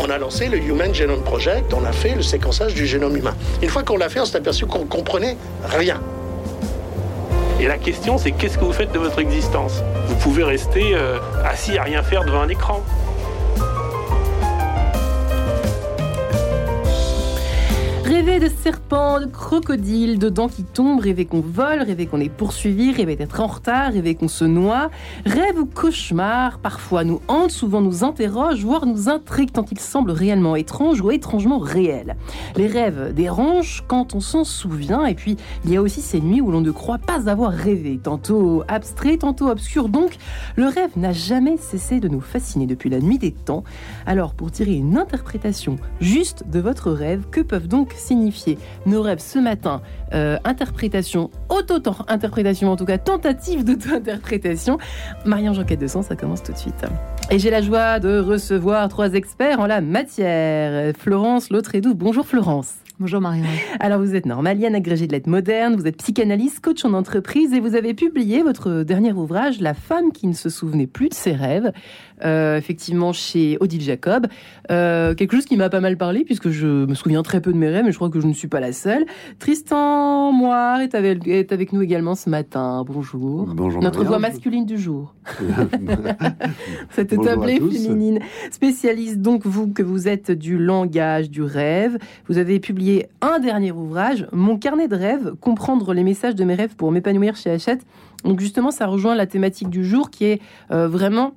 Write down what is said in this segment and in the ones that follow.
On a lancé le Human Genome Project, on a fait le séquençage du génome humain. Une fois qu'on l'a fait, on s'est aperçu qu'on comprenait rien. Et la question, c'est qu'est-ce que vous faites de votre existence? Vous pouvez rester euh, assis à rien faire devant un écran. Rêver de serpents, de crocodiles, de dents qui tombent, rêver qu'on vole, rêver qu'on est poursuivi, rêver d'être en retard, rêver qu'on se noie. Rêve ou cauchemar, parfois nous hante, souvent nous interroge, voire nous intrigue tant ils semblent réellement étranges ou étrangement réels. Les rêves dérangent quand on s'en souvient, et puis il y a aussi ces nuits où l'on ne croit pas avoir rêvé, tantôt abstrait, tantôt obscur. Donc le rêve n'a jamais cessé de nous fasciner depuis la nuit des temps. Alors pour tirer une interprétation juste de votre rêve, que peuvent donc signifier nos rêves ce matin Euh, Interprétation, auto-interprétation, en tout cas tentative d'auto-interprétation. Jean-Quête de Sens, ça commence tout de suite. Et j'ai la joie de recevoir trois experts en la matière. Florence Lautredou. Bonjour Florence. Bonjour Marianne. Alors vous êtes normalienne, agrégée de lettres modernes, vous êtes psychanalyste, coach en entreprise et vous avez publié votre dernier ouvrage, La femme qui ne se souvenait plus de ses rêves, effectivement chez Odile Jacob. Euh, quelque chose qui m'a pas mal parlé puisque je me souviens très peu de mes rêves, mais je crois que je ne suis pas la seule. Tristan Moire est avec, est avec nous également ce matin. Bonjour. Bonjour. Notre voix masculine du jour. Cette tablée féminine. Spécialiste donc vous que vous êtes du langage, du rêve. Vous avez publié un dernier ouvrage, Mon carnet de rêves, comprendre les messages de mes rêves pour m'épanouir chez Hachette. Donc justement, ça rejoint la thématique du jour qui est euh, vraiment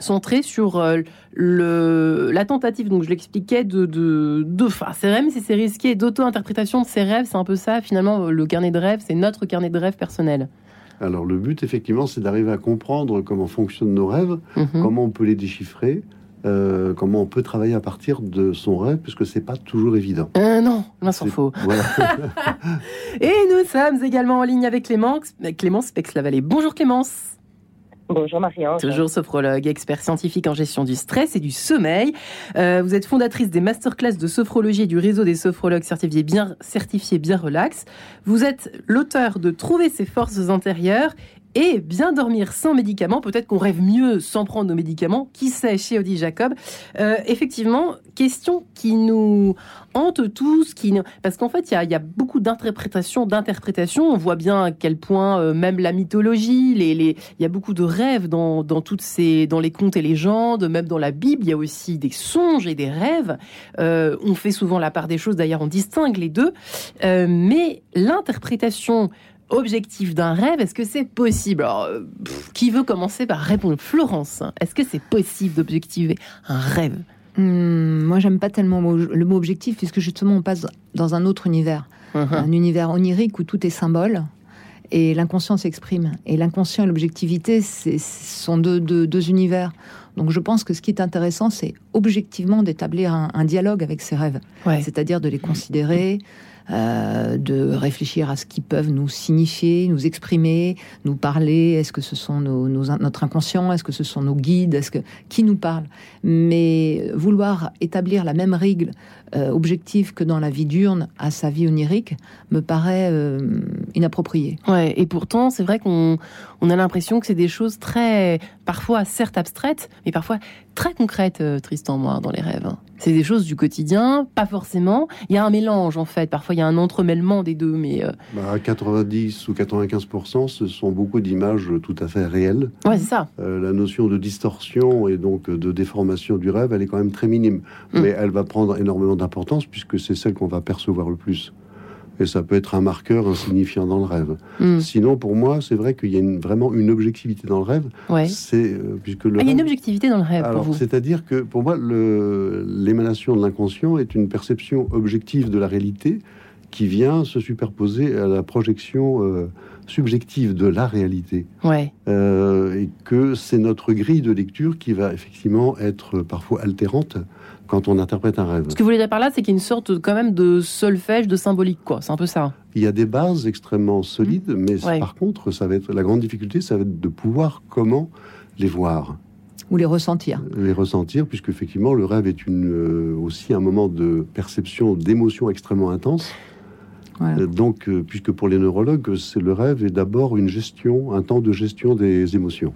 centrée sur euh, le, la tentative, donc je l'expliquais, de, de, de enfin, c'est vrai, mais c'est risqué, d'auto-interprétation de ses rêves, c'est un peu ça, finalement, le carnet de rêves, c'est notre carnet de rêves personnel. Alors le but, effectivement, c'est d'arriver à comprendre comment fonctionnent nos rêves, Mhm. comment on peut les déchiffrer, euh, comment on peut travailler à partir de son rêve, puisque c'est pas toujours évident. Euh, non, loin s'en faut. Voilà. Et nous sommes également en ligne avec Clémence, Clémence Pex-Lavallée. Bonjour Clémence. Bonjour Marie-Ange. Toujours sophrologue, expert scientifique en gestion du stress et du sommeil. Euh, vous êtes fondatrice des masterclass de sophrologie et du réseau des sophrologues certifiés bien, certifiés bien relax. Vous êtes l'auteur de Trouver ses forces intérieures et bien dormir sans médicaments. Peut-être qu'on rêve mieux sans prendre nos médicaments. Qui sait chez Odile Jacob Euh, Effectivement, question qui nous hante tous, qui parce qu'en fait, il y a, beaucoup d'interprétations, d'interprétations. On voit bien à quel point euh, même la mythologie, il y a beaucoup de rêves dans, toutes ces, dans les contes et légendes, même dans la Bible, il y a aussi des songes et des rêves. Euh, on fait souvent la part des choses. D'ailleurs, on distingue les deux. Mais l'interprétation objective d'un rêve, est-ce que c'est possible? Alors, euh, pff, qui veut commencer par répondre? Florence, est-ce que c'est possible d'objectiver un rêve? Hum, moi, j'aime pas tellement le mot- objectif, puisque justement, on passe dans un autre univers. Un univers onirique où tout est symbole et l'inconscient s'exprime. Et l'inconscient et l'objectivité, sont deux, deux- deux univers. Donc je pense que ce qui est intéressant, c'est objectivement d'établir un, un dialogue avec ces rêves. Ouais. C'est-à-dire de les considérer, euh, de réfléchir à ce qu'ils peuvent nous signifier, nous exprimer, nous parler. Est-ce que ce sont nos, notre inconscient? Est-ce que ce sont nos guides? Est-ce que qui nous parle Mais vouloir établir la même règle euh, objective que dans la vie diurne à sa vie onirique me paraît euh, inapproprié. Ouais, et pourtant, c'est vrai qu'on on a l'impression que c'est des choses très, parfois certes abstraites, mais parfois très concrètes, euh, Tristan, moi, dans les rêves. C'est des choses du quotidien, pas forcément. Il y a un mélange, en fait. Parfois, il y a un entremêlement des deux, mais euh, Bah, à 90 ou 95%, ce sont beaucoup d'images tout à fait réelles. ouais, c'est ça. Euh, la notion de distorsion et donc de déformation du rêve, elle est quand même très minime. Mm. Mais elle va prendre énormément d'importance puisque c'est celle qu'on va percevoir le plus. Et ça peut être un marqueur insignifiant dans le rêve. Mm. Sinon, pour moi, c'est vrai qu'il y a une- vraiment une objectivité dans le rêve. Ouais. C'est euh, puisque le Ah, il y a une objectivité dans le rêve pour Alors, vous. c'est-à-dire que pour moi, l'émanation de l'inconscient est une perception objective de la réalité qui vient se superposer à la projection euh, subjective de la réalité. Ouais. Euh, et que c'est notre grille de lecture qui va effectivement être parfois altérante quand on interprète un rêve. Ce que vous voulez dire par là, c'est qu'il y a une sorte quand même de solfège, de symbolique, quoi. C'est un peu ça. Il y a des bases extrêmement solides, mais Ouais. par contre, ça va être la grande difficulté, ça va être de pouvoir comment les voir, Ou les ressentir. les ressentir, puisque effectivement le rêve est une, euh, aussi un moment de perception, d'émotion extrêmement intense. Voilà. Euh, Donc, euh, puisque pour les neurologues, c'est le rêve est d'abord une gestion, un temps de gestion des émotions.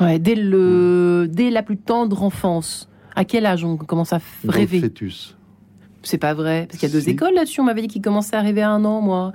Ouais, dès, le, dès la plus tendre enfance. À quel âge on commence à Dans le rêver? fœtus. C'est pas vrai. Parce qu'il y a deux Si. écoles là-dessus. On m'avait dit qu'ils commençaient à rêver à un an, moi.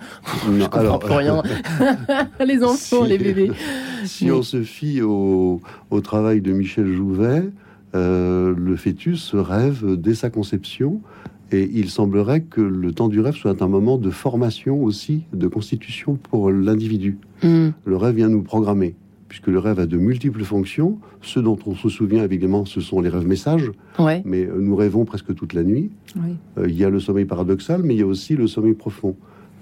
Non, comprends plus rien. les enfants, Si. les bébés. Si on se fie au, au travail de Michel Jouvet, euh, le fœtus rêve dès sa conception. Et il semblerait que le temps du rêve soit un moment de formation aussi, de constitution pour l'individu. Hmm. Le rêve vient nous programmer, puisque le rêve a de multiples fonctions. Ceux dont on se souvient évidemment, ce sont les rêves messages, Ouais. mais euh, nous rêvons presque toute la nuit. Oui. Euh, il y a le sommeil paradoxal, mais il y a aussi le sommeil profond.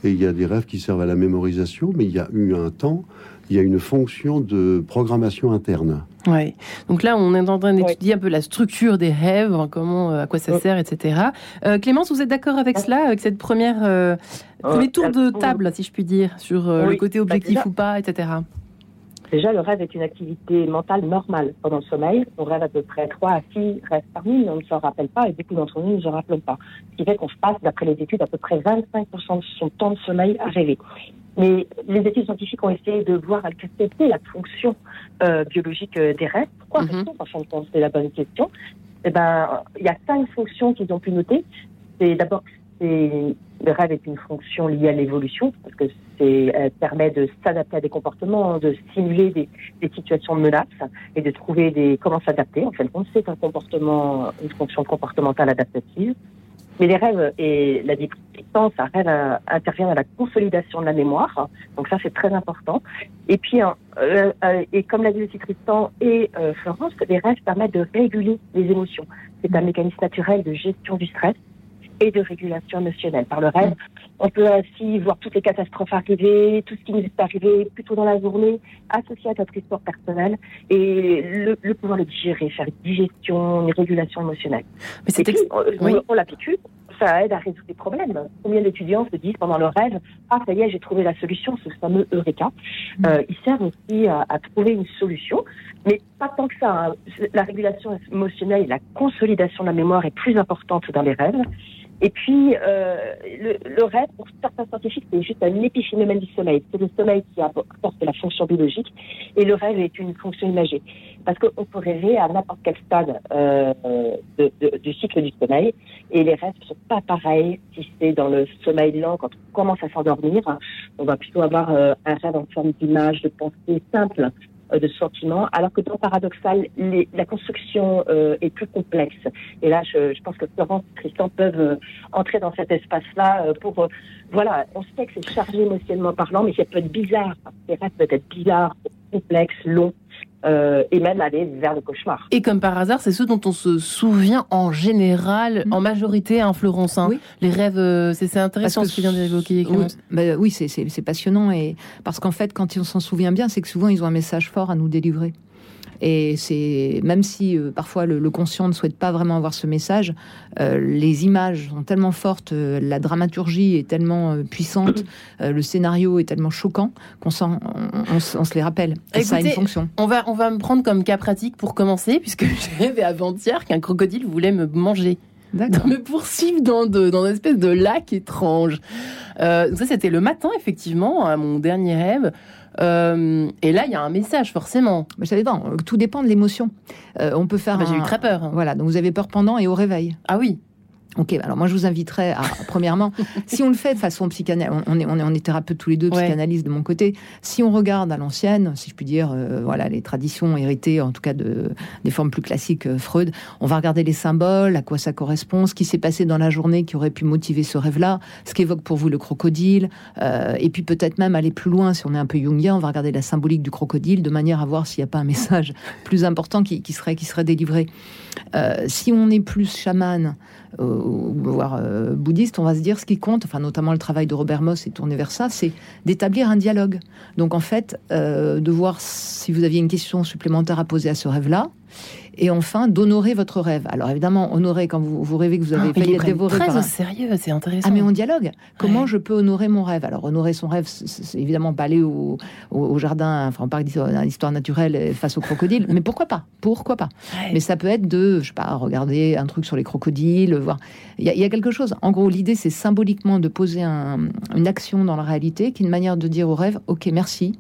Et il y a des rêves qui servent à la mémorisation, mais il y a eu un temps, il y a une fonction de programmation interne. Ouais. Donc là, on est en train d'étudier un peu la structure des rêves, comment, euh, à quoi ça sert, etc. Euh, Clémence, vous êtes d'accord avec cela, avec cette première euh, premier tour de table, si je puis dire, sur euh, Oui, le côté bah, objectif déjà- ou pas, etc. Déjà, le rêve est une activité mentale normale pendant le sommeil. On rêve à peu près 3 à 6 rêves par nuit, mais on ne s'en rappelle pas et beaucoup d'entre nous ne s'en rappellent pas. Ce qui fait qu'on se passe, d'après les études, à peu près 25% de son temps de sommeil à rêver. Mais les études scientifiques ont essayé de voir quelle était la fonction euh, biologique euh, des rêves. Pourquoi Mhm. rêve-t-on En fin c'est la bonne question. Eh ben, il y a cinq fonctions qu'ils ont pu noter. C'est d'abord le rêve est une fonction liée à l'évolution parce que c'est euh, permet de s'adapter à des comportements, de simuler des, des situations de menace et de trouver des comment s'adapter. En fin de compte, c'est un comportement, une fonction comportementale adaptative. Mais les rêves et la distance, un rêve euh, intervient à la consolidation de la mémoire. Donc ça, c'est très important. Et puis, euh, euh, et comme l'a dit aussi Tristan et euh, Florence, les rêves permettent de réguler les émotions. C'est un mécanisme naturel de gestion du stress et de régulation émotionnelle. Par le rêve, on peut ainsi voir toutes les catastrophes arriver, tout ce qui nous est arrivé plutôt dans la journée, associé à notre histoire personnelle, et le, le pouvoir le digérer, faire une digestion, une régulation émotionnelle. Mais c'est ex- on, oui. on l'a vécu, ça aide à résoudre des problèmes. Combien d'étudiants se disent pendant leur rêve, ah ça y est, j'ai trouvé la solution, ce fameux Eureka. Euh, ils servent aussi à, à trouver une solution, mais pas tant que ça. hein. La régulation émotionnelle et la consolidation de la mémoire est plus importante dans les rêves. Et puis, euh, le, le rêve, pour certains scientifiques, c'est juste un épiphénomène du sommeil. C'est le sommeil qui apporte la fonction biologique, et le rêve est une fonction imagée. Parce qu'on peut rêver à n'importe quel stade euh, du cycle du sommeil, et les rêves ne sont pas pareils si c'est dans le sommeil lent, quand on commence à s'endormir. On va plutôt avoir euh, un rêve en forme d'image, de pensée simple, euh, de sentiments, alors que dans Paradoxal, les- la construction euh, est plus complexe. Et là, je, je pense que Florence et Tristan peuvent euh, entrer dans cet espace-là euh, pour... euh, voilà, on sait que c'est chargé émotionnellement parlant, mais ça peut être bizarre. Rêves peuvent être bizarres, complexes, longs, euh, et même aller vers le cauchemar. Et comme par hasard, c'est ceux dont on se souvient en général, en majorité, hein, Florence. hein. Oui. Les rêves, euh, c'est intéressant ce que viens d'évoquer, Oui, bah oui, c'est passionnant et parce qu'en fait, quand on s'en souvient bien, c'est que souvent ils ont un message fort à nous délivrer. Et c'est même si euh, parfois le, le conscient ne souhaite pas vraiment avoir ce message, euh, les images sont tellement fortes, euh, la dramaturgie est tellement puissante, le scénario est tellement choquant qu'on on, on se- on se les rappelle. Et ça a une fonction. On va, on va me prendre comme cas pratique pour commencer, puisque j'ai rêvé avant-hier qu'un crocodile voulait me manger, D'accord. me poursuivre dans, de, dans une espèce de lac étrange. Euh, ça, c'était le matin, effectivement, à mon dernier rêve. Euh, et là, il y a un message, forcément. Mais ça dépend. Tout dépend de l'émotion. Euh, on peut faire. Bah, J'ai eu très peur. Voilà. Donc vous avez peur pendant et au réveil. Ah oui. Ok, alors moi je vous inviterais à, premièrement, si on le fait de façon psychanalyse, on est, on est, on est thérapeute tous les deux, Ouais. psychanalyste de mon côté, si on regarde à l'ancienne, si je puis dire, euh, voilà, les traditions héritées, en tout cas de, des formes plus classiques, euh, Freud, on va regarder les symboles, à quoi ça correspond, ce qui s'est passé dans la journée qui aurait pu motiver ce rêve-là, ce qu'évoque pour vous le crocodile, euh, et puis peut-être même aller plus loin, si on est un peu jungien, on va regarder la symbolique du crocodile, de manière à voir s'il n'y a pas un message plus important qui, qui serait, qui serait délivré. Euh, si on est plus chaman, euh, voire euh, bouddhiste, on va se dire ce qui compte, enfin notamment le travail de Robert Moss est tourné vers ça, c'est d'établir un dialogue. Donc en fait, euh, de voir si vous aviez une question supplémentaire à poser à ce rêve-là, et enfin d'honorer votre rêve. Alors évidemment, honorer quand vous, vous rêvez que vous avez Ah, failli être dévoré très par au un... sérieux, c'est intéressant. Ah mais on dialogue. Comment Ouais. je peux honorer mon rêve? Alors honorer son rêve, c'est- évidemment pas aller au, au- au jardin, enfin au parc d'histoire naturelle euh, face aux crocodiles. mais pourquoi pas? Pourquoi pas? Ouais. Mais ça peut être de, je sais pas, regarder un truc sur les crocodiles, voir. Il y, a- il y a quelque chose. En gros, l'idée c'est symboliquement de poser un- une action dans la réalité, qui est une manière de dire au rêve, ok, merci.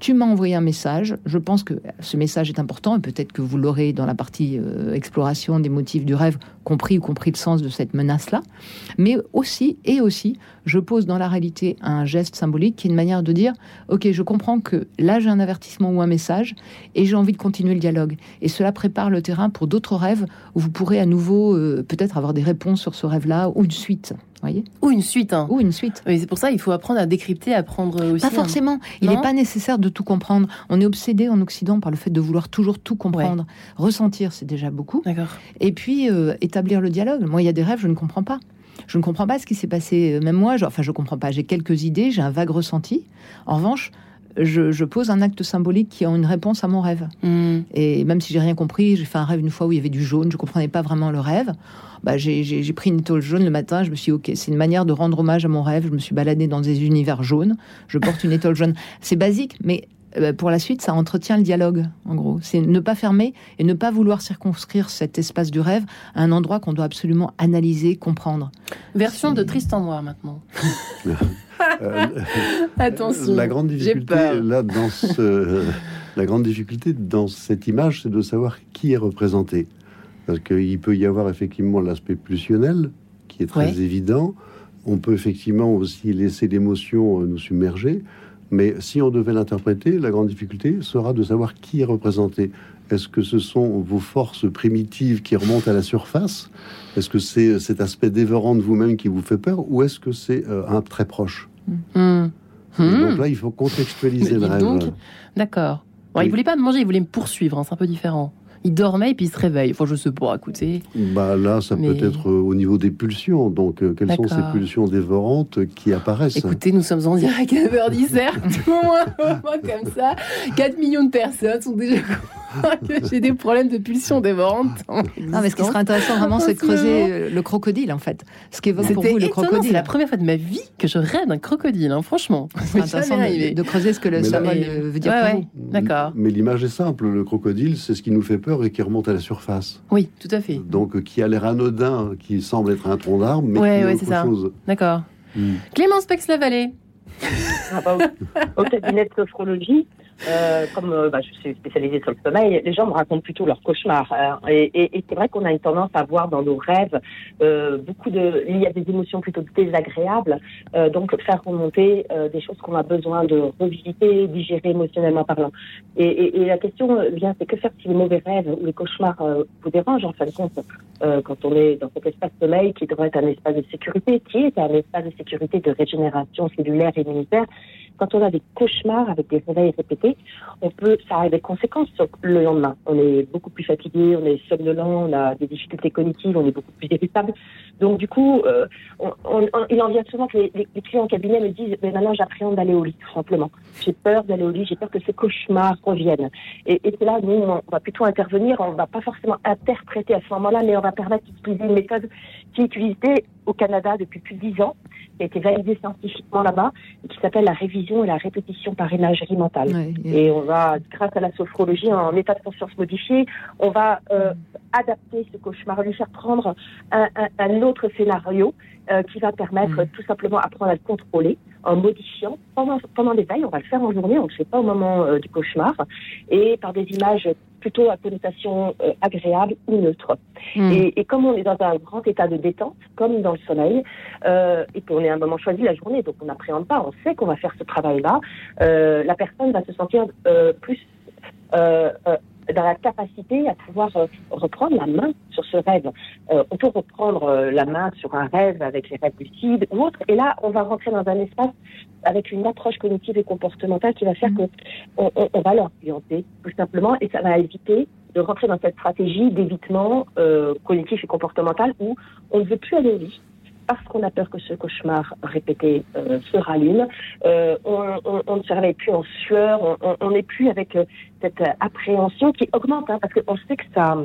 Tu m'as envoyé un message. Je pense que ce message est important et peut-être que vous l'aurez dans la partie euh, exploration des motifs du rêve compris ou compris le sens de cette menace-là. Mais aussi, et aussi, je pose dans la réalité un geste symbolique qui est une manière de dire Ok, je comprends que là j'ai un avertissement ou un message et j'ai envie de continuer le dialogue. Et cela prépare le terrain pour d'autres rêves où vous pourrez à nouveau euh, peut-être avoir des réponses sur ce rêve-là ou une suite. Voyez Ou une suite. Hein. Ou une suite. Oui, c'est pour ça il faut apprendre à décrypter, apprendre aussi. Pas hein. forcément. Il n'est pas nécessaire de tout comprendre. On est obsédé en Occident par le fait de vouloir toujours tout comprendre. Ressentir, c'est déjà beaucoup. D'accord. Et puis euh, établir le dialogue. Moi, il y a des rêves, je ne comprends pas. Je ne comprends pas ce qui s'est passé. euh, Même moi, je- enfin, je comprends pas. J'ai quelques idées, j'ai un vague ressenti. En revanche, je, je pose un acte symbolique qui a une réponse à mon rêve. Hmm. Et même si j'ai rien compris, j'ai fait un rêve une fois où il y avait du jaune, je comprenais pas vraiment le rêve. Bah, j'ai- pris une étoile jaune le matin, je me suis dit, ok, c'est une manière de rendre hommage à mon rêve. Je me suis baladée dans des univers jaunes, je porte une étoile jaune. C'est basique, mais pour la suite, ça entretient le dialogue, en gros. C'est ne pas fermer et ne pas vouloir circonscrire cet espace du rêve à un endroit qu'on doit absolument analyser, comprendre. Version de Tristan Noir maintenant. Euh, Attention. La grande difficulté peur. là dans ce, la grande difficulté dans cette image, c'est de savoir qui est représenté, parce qu'il peut y avoir effectivement l'aspect pulsionnel qui est très Ouais. évident. On peut effectivement aussi laisser l'émotion euh, nous submerger, mais si on devait l'interpréter, la grande difficulté sera de savoir qui est représenté. Est-ce que ce sont vos forces primitives qui remontent à la surface? Est-ce que c'est cet aspect dévorant de vous-même qui vous fait peur? Ou est-ce que c'est euh, un très proche? Hmm. Hmm. donc là, il faut contextualiser le rêve. D'accord. Bon, Il voulait pas me manger, il voulait me poursuivre. hein, c'est un peu différent. Il dormait et puis il se réveille. Enfin, je sais pas. Écoutez. Bah là, ça Mais- peut être euh, au niveau des pulsions. Donc, euh, quelles sont ces pulsions dévorantes qui apparaissent Écoutez, nous sommes en direct à Beurre Dessert. Tout le monde au moins comme ça. 4 millions de personnes sont déjà j'ai des problèmes de pulsion dévorante. Non, mais ce qui serait intéressant vraiment, c'est de creuser euh, le crocodile, en fait. Ce qu'évoque pour C'était vous le crocodile. C'est la première fois de ma vie que je rêve d'un crocodile, hein, franchement. C'est intéressant de, de creuser ce que le symbole euh, veut dire Ouais, pour ouais. D'accord. Mais l'image est simple. Le crocodile, c'est ce qui nous fait peur et qui remonte à la surface. Oui, tout à fait. Donc, euh, qui a l'air anodin, qui semble être un tronc d'arbre, mais Ouais, qui est autre ça. chose. D'accord. Mm. Clémence Pex-Lavallée. Ah bah, au, au cabinet de sophrologie, euh, comme euh, bah, je suis spécialisée sur le sommeil, les gens me racontent plutôt leurs cauchemars. hein. et et, et c'est vrai qu'on a une tendance à voir dans nos rêves euh, beaucoup de... Il y a des émotions plutôt désagréables, euh, donc faire remonter euh, des choses qu'on a besoin de revisiter, digérer émotionnellement parlant. Et, et, la question euh, vient, c'est que faire si les mauvais rêves ou les cauchemars euh, vous dérangent en fin de compte? Euh, quand on est dans cet espace sommeil qui devrait être un espace de sécurité, qui est un espace de sécurité de régénération cellulaire et immunitaire quand on a des cauchemars avec des réveils répétés, on peut, ça a des conséquences le lendemain. On est beaucoup plus fatigué, on est somnolent, on a des difficultés cognitives, on est beaucoup plus irritable. Donc du coup, euh, on, on- il en vient souvent que les, les- clients en cabinet me disent, mais maintenant j'appréhende d'aller au lit, simplement. J'ai peur d'aller au lit, j'ai peur que ces cauchemars reviennent. Et, et là, nous, on va plutôt intervenir, on va pas forcément interpréter à ce moment-là, mais on va permettre d'utiliser une méthode qui est utilisée au Canada depuis plus de dix ans, qui a été validée scientifiquement là-bas, et qui s'appelle la révision et la répétition par imagerie mentale. Ouais, et- Et on va, grâce à la sophrologie, en état de conscience modifié, on va euh, adapter ce cauchemar, lui faire prendre un, un- un autre scénario euh, qui va permettre Mm. tout simplement apprendre à le contrôler en modifiant pendant, pendant l'éveil. On va le faire en journée, on ne le fait pas au moment euh, du cauchemar, et par des images plutôt à connotation euh, agréable ou neutre. Hmm. Et, et comme on est dans un grand état de détente, comme dans le sommeil, et qu'on est à un moment choisi la journée, donc on n'appréhende pas, on sait qu'on va faire ce travail-là, la personne va se sentir plus dans la capacité à pouvoir euh, reprendre la main sur ce rêve. Euh, on peut reprendre euh, la main sur un rêve avec les rêves lucides ou autre, et là on va rentrer dans un espace avec une approche cognitive et comportementale qui va faire que on, on- on va l'orienter tout simplement, et ça va éviter de rentrer dans cette stratégie d'évitement euh, cognitif et comportemental où on ne veut plus aller au lit parce qu'on a peur que ce cauchemar répété euh, se rallume. Euh, on, on, on, ne se réveille plus en sueur, on n'est plus avec euh, cette appréhension qui augmente, hein, parce qu'on sait que ça,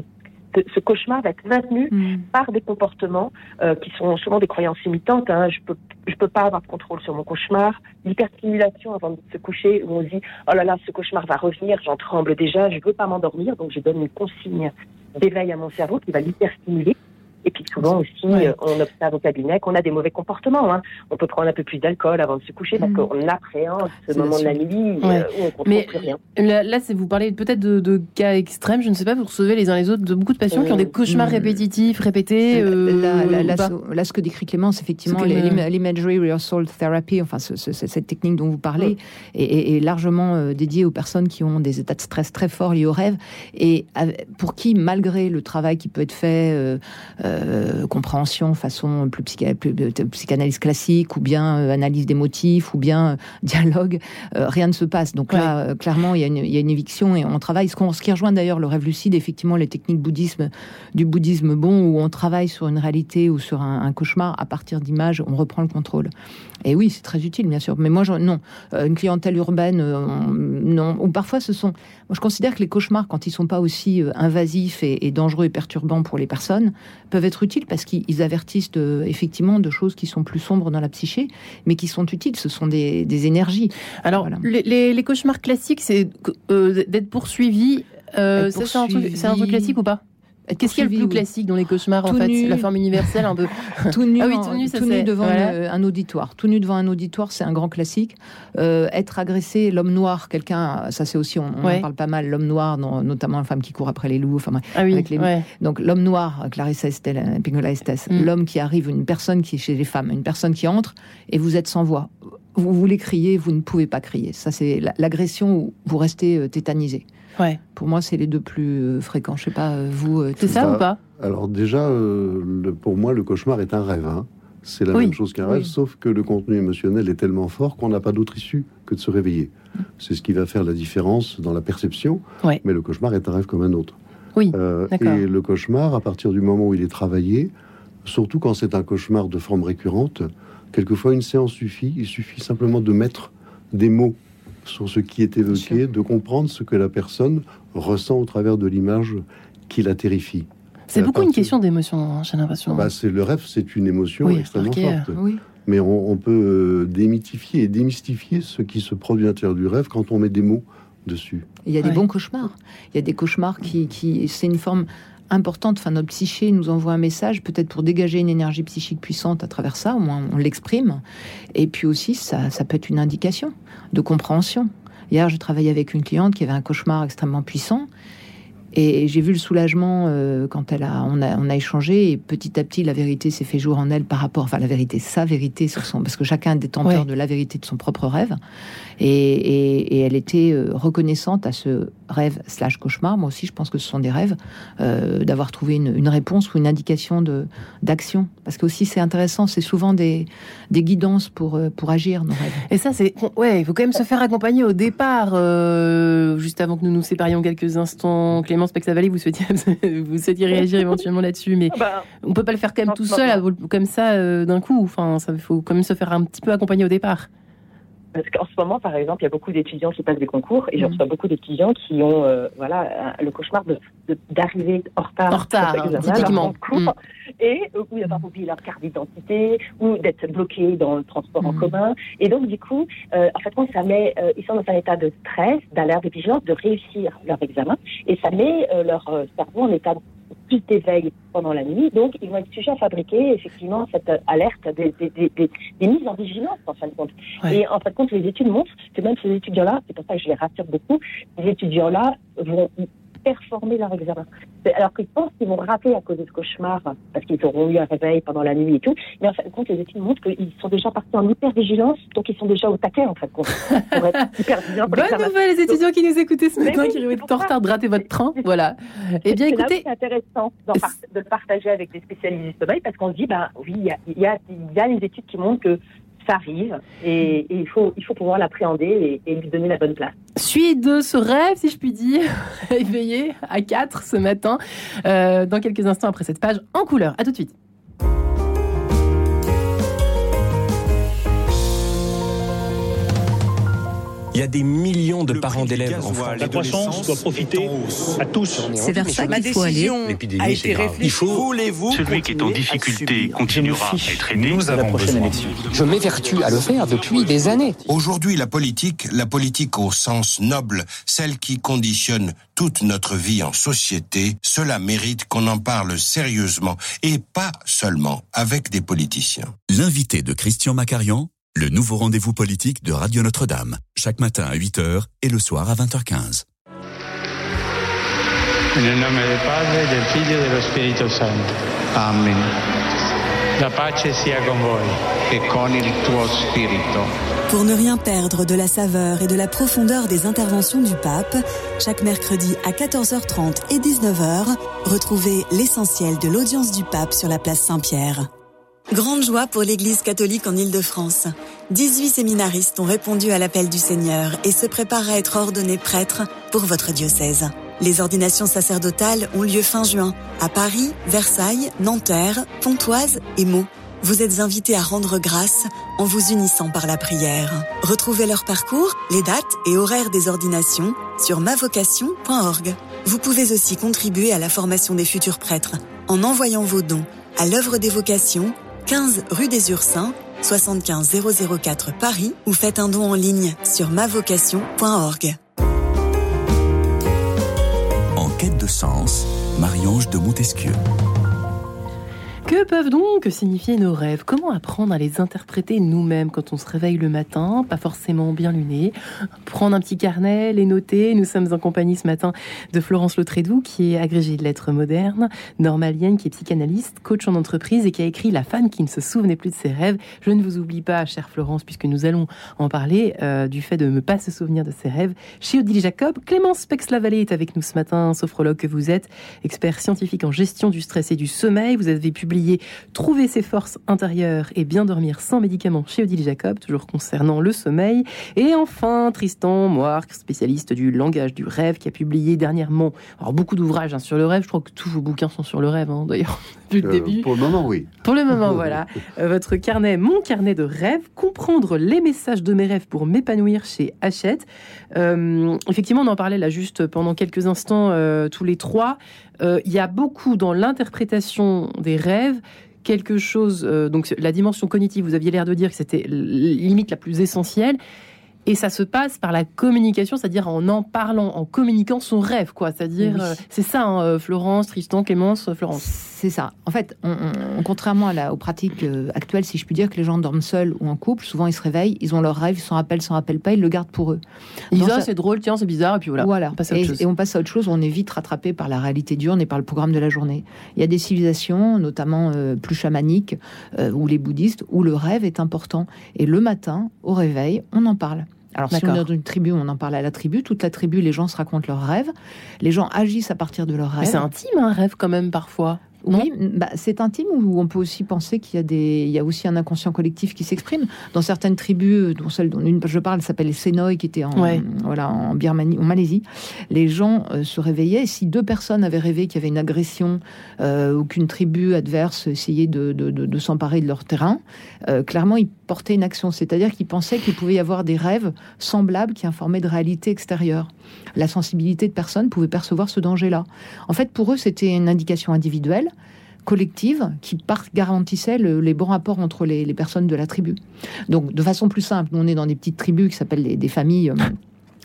ce cauchemar va être maintenu mm. par des comportements euh, qui sont souvent des croyances imitantes. Hein. Je peux, je peux pas avoir de contrôle sur mon cauchemar. L'hyperstimulation avant de se coucher, où on dit oh là là, ce cauchemar va revenir, j'en tremble déjà, je veux pas m'endormir, donc je donne une consigne d'éveil à mon cerveau qui va l'hyperstimuler. Et puis souvent aussi, euh, on observe au cabinet qu'on a des mauvais comportements. Hein. On peut prendre un peu plus d'alcool avant de se coucher parce mm. qu'on appréhende ce moment de la nuit euh, où on comprend Mais plus rien. Là, là vous parlez peut-être de, cas extrêmes, je ne sais pas, vous recevez les uns les autres de beaucoup de patients qui ont des cauchemars mm. répétitifs, répétés. Euh, là, ce que décrit Clémence, effectivement, l'imagery rehearsal therapy, enfin cette technique dont vous parlez, est, largement dédiée aux personnes qui ont des états de stress très forts liés au rêve et pour qui, malgré le travail qui peut être fait, euh, compréhension façon plus, euh, psychanalyse classique, ou bien euh, analyse des motifs, ou bien dialogue, rien ne se passe. Donc là, clairement, il y, a une, éviction et on travaille. Ce, ce qui rejoint d'ailleurs le rêve lucide, effectivement, les techniques bouddhisme, du bouddhisme bon, où on travaille sur une réalité ou sur un, cauchemar à partir d'images, on reprend le contrôle. Et oui, c'est très utile, bien sûr. Mais moi, non, une clientèle urbaine, non. Ou parfois, ce sont. Moi, je considère que les cauchemars, quand ils sont pas aussi invasifs et dangereux et perturbants pour les personnes, peuvent être utiles parce qu'ils avertissent effectivement de choses qui sont plus sombres dans la psyché, mais qui sont utiles. Ce sont des, énergies. Alors, les, cauchemars classiques, c'est euh, d'être poursuivi. Euh, c'est un, truc classique ou pas? Qu'est-ce qui est le plus classique dans les cauchemars en fait La forme universelle un peu. tout nu, ah oui, tout nu, tout nu devant un auditoire. Tout nu devant un auditoire, c'est un grand classique. Euh, être agressé, l'homme noir, quelqu'un, ça c'est aussi, on, en parle pas mal, l'homme noir, notamment une femme qui court après les loups, enfin ah oui, avec les Donc l'homme noir, Clarissa Estelle, euh, Pingola Estes, mm. l'homme qui arrive, une personne qui est chez les femmes, une personne qui entre et vous êtes sans voix. Vous voulez crier, vous ne pouvez pas crier. Ça c'est l'agression où vous restez euh, tétanisé. Ouais. Pour moi, c'est les deux plus euh, fréquents. Je sais pas, euh, vous. Euh, c'est ça ou pas Alors déjà, pour moi, le cauchemar est un rêve. Hein. C'est la même chose qu'un rêve, sauf que le contenu émotionnel est tellement fort qu'on n'a pas d'autre issue que de se réveiller. C'est ce qui va faire la différence dans la perception. Mais le cauchemar est un rêve comme un autre. Oui. et le cauchemar, à partir du moment où il est travaillé, surtout quand c'est un cauchemar de forme récurrente, quelquefois une séance suffit. Il suffit simplement de mettre des mots sur ce qui est évoqué, de comprendre ce que la personne ressent au travers de l'image qui la terrifie. C'est beaucoup une question d'émotion, hein, j'ai l'impression. Bah, c'est le rêve, c'est une émotion extrêmement forte. Mais on, peut euh, démythifier et démystifier ce qui se produit à l'intérieur du rêve quand on met des mots dessus. Il y a des bons cauchemars. Il y a des cauchemars qui, qui c'est une forme importante. Enfin, notre psyché nous envoie un message, peut-être pour dégager une énergie psychique puissante à travers ça, au moins on l'exprime. Et puis aussi, ça, ça peut être une indication de compréhension. Hier, je travaillais avec une cliente qui avait un cauchemar extrêmement puissant et j'ai vu le soulagement euh, quand elle a on, a, on a échangé et petit à petit la vérité s'est fait jour en elle par rapport, enfin la vérité, sa vérité sur son, parce que chacun est détenteur de la vérité de son propre rêve. Et, et, et elle était euh, reconnaissante à ce rêve slash cauchemar. Moi aussi, je pense que ce sont des rêves euh, d'avoir trouvé une, une, réponse ou une indication de d'action. Parce que aussi c'est intéressant, c'est souvent des, des guidances pour euh, pour agir nos rêves. Et ça c'est ouais, il faut quand même se faire accompagner au départ, euh, juste avant que nous nous séparions quelques instants, Clément Clémence vous souhaitiez, vous souhaitiez réagir éventuellement là-dessus, mais bah, on peut pas le faire quand même tout seul, comme ça, euh, d'un coup. Enfin, ça faut quand même se faire un petit peu accompagner au départ. Parce qu'en ce moment, par exemple, il y a beaucoup d'étudiants qui passent des concours et je mm. reçois beaucoup d'étudiants qui ont euh, voilà, le cauchemar d'arriver de, en retard. En retard, typiquement. Mm. Et euh, où va oublier leur carte d'identité ou d'être bloqué dans le transport en mm. commun. Et donc, du coup, euh, en fait, ça met, ils sont dans un état de stress, d'alerte, de vigilance, de réussir leur examen. Et ça met leur cerveau en état plus d'éveil pendant la nuit. Donc, ils vont être sujets à fabriquer effectivement cette alerte des, des, des, des mises en vigilance, en fin de compte. Et en fin de compte, les études montrent que même ces étudiants-là, c'est pour ça que je les rassure beaucoup, les étudiants-là vont performer leur examen. Alors qu'ils pensent qu'ils vont rater à cause de ce cauchemar, parce qu'ils auront eu un réveil pendant la nuit et tout. Mais en fin de compte, les études montrent qu'ils sont déjà partis en hyper-vigilance, donc ils sont déjà au taquet, en fait. Pour être hyper Bonne nouvelle, les étudiants qui nous écoutaient ce matin, qui être en retard de rater votre train. Voilà. Eh bien, écoutez. C'est intéressant de le partager avec des spécialistes du sommeil, parce qu'on se dit, ben oui, il y a, y, y a les études qui montrent que ça arrive et, il, faut, il faut pouvoir l'appréhender et, et lui donner la bonne place. Suite de ce rêve, si je puis dire, éveillé à 4 ce matin, euh, dans quelques instants après cette page en couleur. À tout de suite. Il y a des millions de parents d'élèves en France. La croissance doit profiter à tous. C'est vers ça qu'il faut aller. L'épidémie, c'est grave. Il faut Celui qui est en difficulté continuera à être aidé. Nous avons besoin. Je m'évertue à le faire depuis des années. Aujourd'hui, la politique, la politique au sens noble, celle qui conditionne toute notre vie en société, cela mérite qu'on en parle sérieusement et pas seulement avec des politiciens. L'invité de Christian Macarian, le nouveau rendez-vous politique de Radio Notre-Dame, chaque matin à 8h et le soir à 20h15. Nel nome del Padre, del Figlio e dello Spirito Santo. Amen. La pace sia con voi. E con il tuo spirito. Pour ne rien perdre de la saveur et de la profondeur des interventions du pape, chaque mercredi à 14h30 et 19h, retrouvez l'essentiel de l'audience du pape sur la place Saint-Pierre. Grande joie pour l'Église catholique en Île-de-France. 18 séminaristes ont répondu à l'appel du Seigneur et se préparent à être ordonnés prêtres pour votre diocèse. Les ordinations sacerdotales ont lieu fin juin à Paris, Versailles, Nanterre, Pontoise et Meaux. Vous êtes invités à rendre grâce en vous unissant par la prière. Retrouvez leur parcours, les dates et horaires des ordinations sur mavocation.org. Vous pouvez aussi contribuer à la formation des futurs prêtres en envoyant vos dons à l'œuvre des vocations 15 rue des Ursins, 75 004 Paris ou faites un don en ligne sur mavocation.org. En quête de sens, Marie-Ange de Montesquieu. Que peuvent donc signifier nos rêves? Comment apprendre à les interpréter nous-mêmes quand on se réveille le matin, pas forcément bien luné? Prendre un petit carnet, les noter. Nous sommes en compagnie ce matin de Florence Lautrédoux, qui est agrégée de lettres modernes, normalienne, qui est psychanalyste, coach en entreprise et qui a écrit La femme qui ne se souvenait plus de ses rêves. Je ne vous oublie pas, chère Florence, puisque nous allons en parler euh, du fait de ne pas se souvenir de ses rêves. Chez Odile Jacob, Clémence Pex-Lavallée est avec nous ce matin, sophrologue que vous êtes, expert scientifique en gestion du stress et du sommeil. Vous avez publié Trouver ses forces intérieures et bien dormir sans médicaments chez Odile Jacob, toujours concernant le sommeil. Et enfin, Tristan Moirc, spécialiste du langage du rêve, qui a publié dernièrement alors beaucoup d'ouvrages hein, sur le rêve. Je crois que tous vos bouquins sont sur le rêve, hein, d'ailleurs, depuis le Euh, début. Pour le moment, oui. Pour le moment, voilà. Euh, votre carnet, mon carnet de rêves, comprendre les messages de mes rêves pour m'épanouir chez Hachette. Euh, effectivement, on en parlait là juste pendant quelques instants, euh, tous les trois. Euh, Il y a beaucoup dans l'interprétation des rêves quelque chose, euh, donc la dimension cognitive, vous aviez l'air de dire que c'était limite la plus essentielle. Et ça se passe par la communication, c'est-à-dire en en parlant, en communiquant son rêve, quoi. C'est-à-dire, Oui. euh, c'est ça, hein, Florence, Tristan, Clémence, Florence. C'est ça. En fait, on- on- contrairement à la- aux pratiques euh, actuelles, si je puis dire, que les gens dorment seuls ou en couple, souvent ils se réveillent, ils ont leur rêve, ils s'en rappellent, s'en rappellent pas, ils le gardent pour eux. Ils disent, ah, ça- c'est drôle, tiens, c'est bizarre, et puis voilà. Voilà. on passe à autre et, chose. et on passe à autre chose, on est vite rattrapé par la réalité diurne et par le programme de la journée. Il y a des civilisations, notamment euh, plus chamaniques, euh, ou les bouddhistes, où le rêve est important. Et le matin, au réveil, on en parle. Alors, si on est dans une tribu, on en parle à la tribu. Toute la tribu, les gens se racontent leurs rêves. Les gens agissent à partir de leurs rêves. c'est intime, un rêve, quand même, parfois. Non Oui, bah, c'est intime ou on peut aussi penser qu'il y a des, il y a aussi un inconscient collectif qui s'exprime dans certaines tribus, dont celle dont une je parle s'appelle les Sénoï, qui était en, Ouais. voilà, en Birmanie, en Malaisie. Les gens euh, se réveillaient. Si deux personnes avaient rêvé qu'il y avait une agression euh, ou qu'une tribu adverse essayait de, de, de- de s'emparer de leur terrain, euh, clairement ils portaient une action. C'est-à-dire qu'ils pensaient qu'il pouvait y avoir des rêves semblables qui informaient de réalité extérieure. La sensibilité de personnes pouvait percevoir ce danger-là. En fait, pour eux, c'était une indication individuelle collective qui garantissait le- les bons rapports entre les, personnes de la tribu. Donc, de façon plus simple, on est dans des petites tribus qui s'appellent des, familles, euh,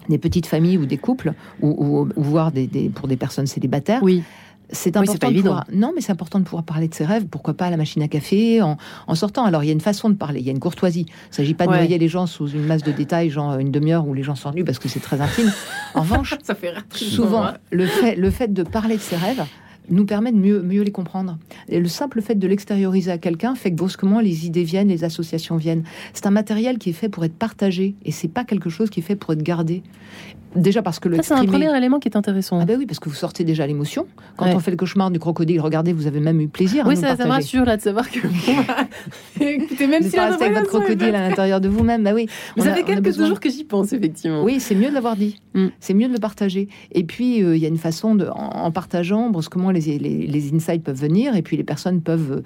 des petites familles ou des couples, ou, ou- voire des- pour des personnes célibataires. Oui. C'est important pas de évident. pouvoir- non, mais c'est important de pouvoir parler de ses rêves. Pourquoi pas à la machine à café en, en sortant. Alors, il y a une façon de parler. Il y a une courtoisie. Il ne s'agit pas de Ouais. noyer les gens sous une masse de détails, genre une demi-heure où les gens s'ennuient parce que c'est très intime. En revanche, Ça fait rire. souvent, le fait, le fait de parler de ses rêves nous permet de mieux, mieux les comprendre. Et le simple fait de l'extérioriser à quelqu'un fait que brusquement les idées viennent, les associations viennent. C'est un matériel qui est fait pour être partagé et c'est pas quelque chose qui est fait pour être gardé. Déjà parce que le Ça, c'est un premier élément qui est intéressant. Ah ben oui, parce que vous sortez déjà l'émotion. Quand on fait le cauchemar du crocodile, regardez, vous avez même eu plaisir. Oui, à nous ça, ça me rassure là de savoir que. Écoutez, même Vous si avec votre crocodile à l'intérieur de vous-même, bah oui. Mais On ça a- fait on a quelques besoin- jours que j'y pense, effectivement. Oui, c'est mieux de l'avoir dit. C'est mieux de le partager. Et puis, euh, il y a une façon de, en, en partageant, brusquement, les, les, les insights peuvent venir, et puis les personnes peuvent, euh,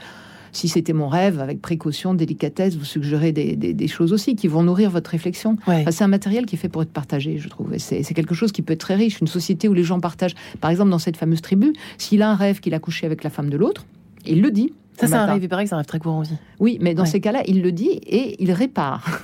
si c'était mon rêve, avec précaution, délicatesse, vous suggérer des, des- des choses aussi qui vont nourrir votre réflexion. Enfin, c'est un matériel qui est fait pour être partagé, je trouve. C'est quelque chose qui peut être très riche. Une société où les gens partagent. Par exemple, dans cette fameuse tribu, s'il a un rêve qu'il a couché avec la femme de l'autre, il le dit. Ça, c'est un rêve, il paraît que c'est un rêve très courant aussi. Oui, mais dans Ouais. ces cas-là, il le dit et il répare.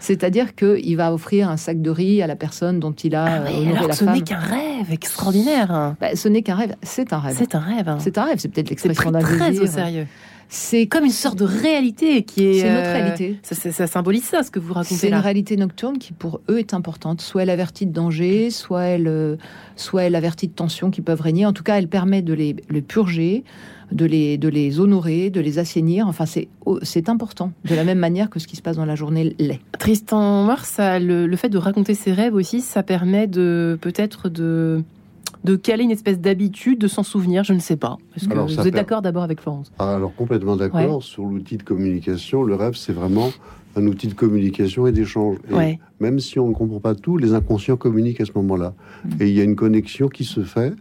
C'est-à-dire qu'il va offrir un sac de riz à la personne dont il a euh, honoré alors, la ce femme. n'est qu'un rêve extraordinaire. Bah, ce n'est qu'un rêve, c'est un rêve. C'est un rêve. hein. C'est un rêve, c'est peut-être l'expression d'un très désir. au sérieux. C'est comme une sorte de réalité qui est. C'est notre euh, réalité. Ça, ça- ça symbolise ça, ce que vous racontez C'est une réalité nocturne qui pour eux est importante. Soit elle avertit de danger, soit elle, euh, soit elle avertit de tensions qui peuvent régner. En tout cas, elle permet de les, les purger, de les, de les honorer, de les assainir. Enfin, c'est c'est important, de la même manière que ce qui se passe dans la journée l'est. Tristan Mars, le, le fait de raconter ses rêves aussi, ça permet de peut-être de de caler une espèce d'habitude, de s'en souvenir, je ne sais pas. Est-ce que Alors, vous êtes per- d'accord d'abord avec Florence? Ah, Alors complètement d'accord Ouais. sur l'outil de communication. Le rêve, c'est vraiment un outil de communication et d'échange. Ouais. Même si on ne comprend pas tout, les inconscients communiquent à ce moment-là. Mm. Et il y a une connexion qui se fait.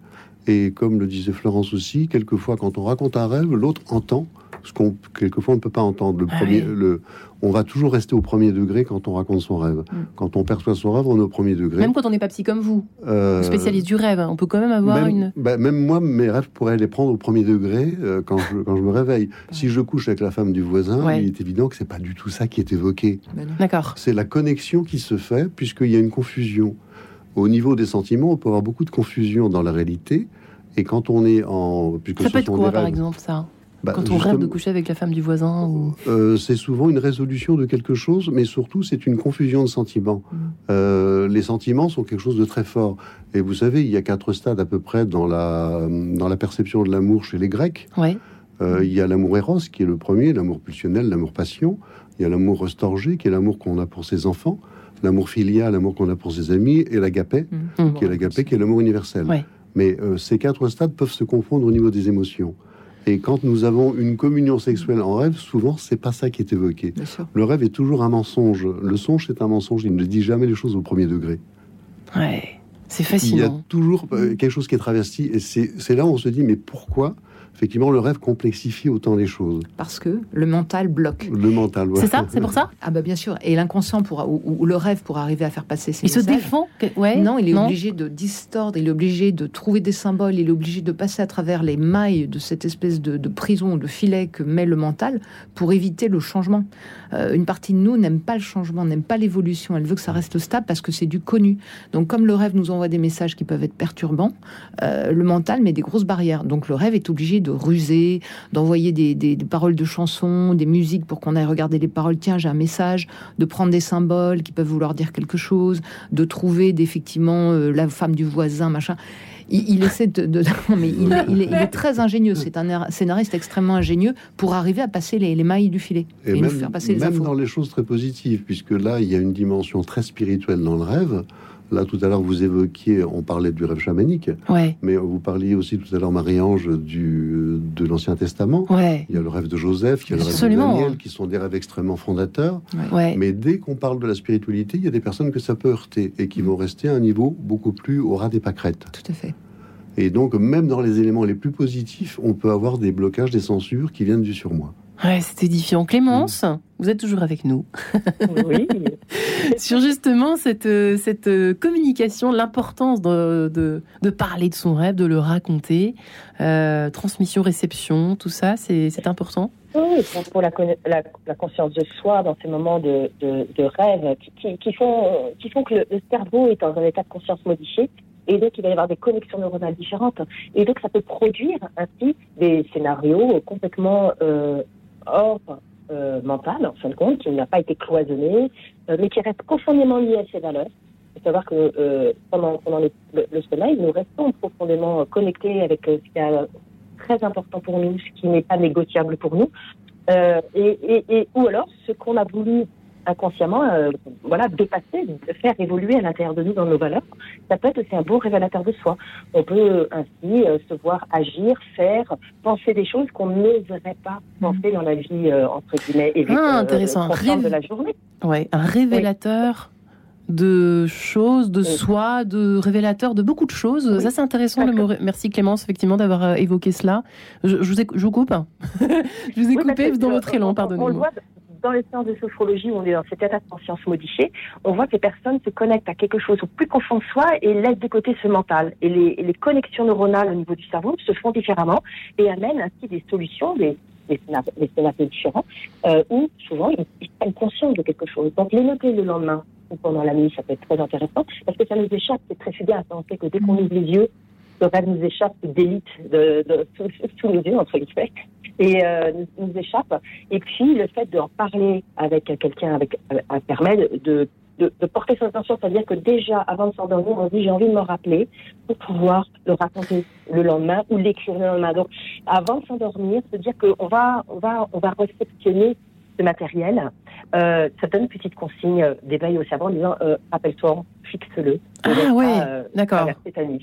Et comme le disait Florence aussi, quelquefois quand on raconte un rêve, l'autre entend ce qu'on quelquefois on ne peut pas entendre. Le Ah premier, oui. le, on va toujours rester au premier degré quand on raconte son rêve. Quand on perçoit son rêve, on est au premier degré. Mm. Même quand on n'est pas psy comme vous, Euh, spécialiste du rêve, on peut quand même avoir même, une. bah, même moi, mes rêves pourraient les prendre au premier degré euh, quand, je, quand je me réveille. Si je couche avec la femme du voisin, Ouais. il est évident que c'est pas du tout ça qui est évoqué. D'accord. C'est la connexion qui se fait puisqu'il y a une confusion. Au niveau des sentiments, on peut avoir beaucoup de confusion dans la réalité. Et quand on est en... puisque Ça peut être quoi, par exemple, ça Bah, Quand on rêve de coucher avec la femme du voisin ou... euh, c'est souvent une résolution de quelque chose, mais surtout c'est une confusion de sentiments. Mm. Euh, les sentiments sont quelque chose de très fort. Et vous savez, il y a quatre stades à peu près dans la, dans la perception de l'amour chez les Grecs. Ouais. Euh, il y a l'amour éros qui est le premier, l'amour pulsionnel, l'amour passion. Il y a l'amour restorgé qui est l'amour qu'on a pour ses enfants, l'amour filial, l'amour qu'on a pour ses amis, et l'agapé Mm. qui est l'agapé qui est l'amour universel. Ouais. Mais euh, ces quatre stades peuvent se confondre au niveau des émotions. Et quand nous avons une communion sexuelle en rêve, souvent c'est pas ça qui est évoqué. Le rêve est toujours un mensonge. Le songe c'est un mensonge. Il ne dit jamais les choses au premier degré. Ouais. C'est Il y a fascinant. toujours euh, quelque chose qui est travesti. Et c'est c'est là où on se dit mais pourquoi effectivement le rêve complexifie autant les choses Parce que le mental bloque. Le mental. ouais. Ah bah bien sûr. Et l'inconscient pourra, ou, ou le rêve pour arriver à faire passer ses Il se défend que- ouais, Non, il est non obligé de distordre, il est obligé de trouver des symboles, il est obligé de passer à travers les mailles de cette espèce de, de prison, de filet que met le mental pour éviter le changement. Euh, une partie de nous n'aime pas le changement, n'aime pas l'évolution, elle veut que ça reste stable parce que c'est du connu. Donc comme le rêve nous envoie des messages qui peuvent être perturbants, euh, le mental met des grosses barrières. Donc le rêve est obligé de ruser, d'envoyer des, des- des paroles de chansons, des musiques pour qu'on aille regarder les paroles. Tiens, j'ai un message, de prendre des symboles qui peuvent vouloir dire quelque chose, de trouver d'effectivement euh, la femme du voisin, machin. Il, il essaie de, de- non, mais il, est- il est, il est très ingénieux. C'est un scénariste extrêmement ingénieux pour arriver à passer les, les mailles du filet et, Et nous même, faire passer les même infos. dans les choses très positives, puisque là, il y a une dimension très spirituelle dans le rêve. Là, tout à l'heure, vous évoquiez, on parlait du rêve chamanique, Ouais. mais vous parliez aussi tout à l'heure, Marie-Ange, du, de l'Ancien Testament. Ouais. Il y a le rêve de Joseph, il y a le rêve de Daniel, qui sont des rêves extrêmement fondateurs. Ouais. Mais dès qu'on parle de la spiritualité, il y a des personnes que ça peut heurter et qui vont rester à un niveau beaucoup plus au ras des pâquerettes. Tout à fait. Et donc, même dans les éléments les plus positifs, on peut avoir des blocages, des censures qui viennent du surmoi. Ouais, c'est édifiant. Clémence, vous êtes toujours avec nous. Oui. Sur justement cette, euh, cette euh, communication, l'importance de, de, de parler de son rêve, de le raconter, euh, transmission, réception, tout ça, c'est c'est important? Oui, pour, pour la, conna- la, la conscience de soi dans ces moments de, de, de rêve qui, qui, qui font, qui font que le, le cerveau est dans un état de conscience modifié et donc il va y avoir des connexions neuronales différentes. Et donc ça peut produire ainsi des scénarios complètement euh, hors euh, mental, en fin de compte, qui n'a pas été cloisonné, euh, mais qui reste profondément lié à ses valeurs. Il faut savoir que euh, pendant, le, sommeil, nous restons profondément connectés avec euh, ce qu'il y a très important pour nous, ce qui n'est pas négociable pour nous, et, ou alors ce qu'on a voulu inconsciemment euh, voilà, dépasser, faire évoluer à l'intérieur de nous dans nos valeurs, ça peut être aussi un bon révélateur de soi. On peut ainsi euh, se voir agir, faire, penser des choses qu'on n'oserait pas penser dans la vie, euh, entre guillemets, et ah, intéressant. de la journée. Ouais, un révélateur. de choses, de soi, de révélateur de beaucoup de choses. Ça, c'est intéressant. Le mot... Merci Clémence, effectivement, d'avoir évoqué cela. Je, je, vous, ai... je vous coupe. je vous ai coupé dans votre élan, pardonnez-moi dans les séances de sophrologie où on est dans cet état de conscience modifié, on voit que les personnes se connectent à quelque chose au plus profond de soi et laissent de côté ce mental. Et les, les connexions neuronales au niveau du cerveau se font différemment et amènent ainsi des solutions, des, des scénarios différents, euh, où souvent ils, ils prennent conscience de quelque chose. Donc les noter le lendemain ou pendant la nuit, ça peut être très intéressant parce que ça nous échappe, c'est très fugace. On sait que dès qu'on ouvre les yeux, le rêve nous échappe d'élite de, de, de, sous nos yeux, entre guillemets et euh, nous, échappe. Et puis le fait d'en parler avec quelqu'un, avec un permet de, de, de, porter son attention, c'est-à-dire que déjà avant de s'endormir, on dit j'ai envie de me rappeler pour pouvoir le raconter le lendemain ou l'écrire le lendemain. Donc avant de s'endormir, se dire qu'on va on va on va réceptionner ce matériel. Euh, ça donne une petite consigne d'éveil au cerveau en disant euh, rappelle-toi, fixe-le. Ah ouais, euh, d'accord.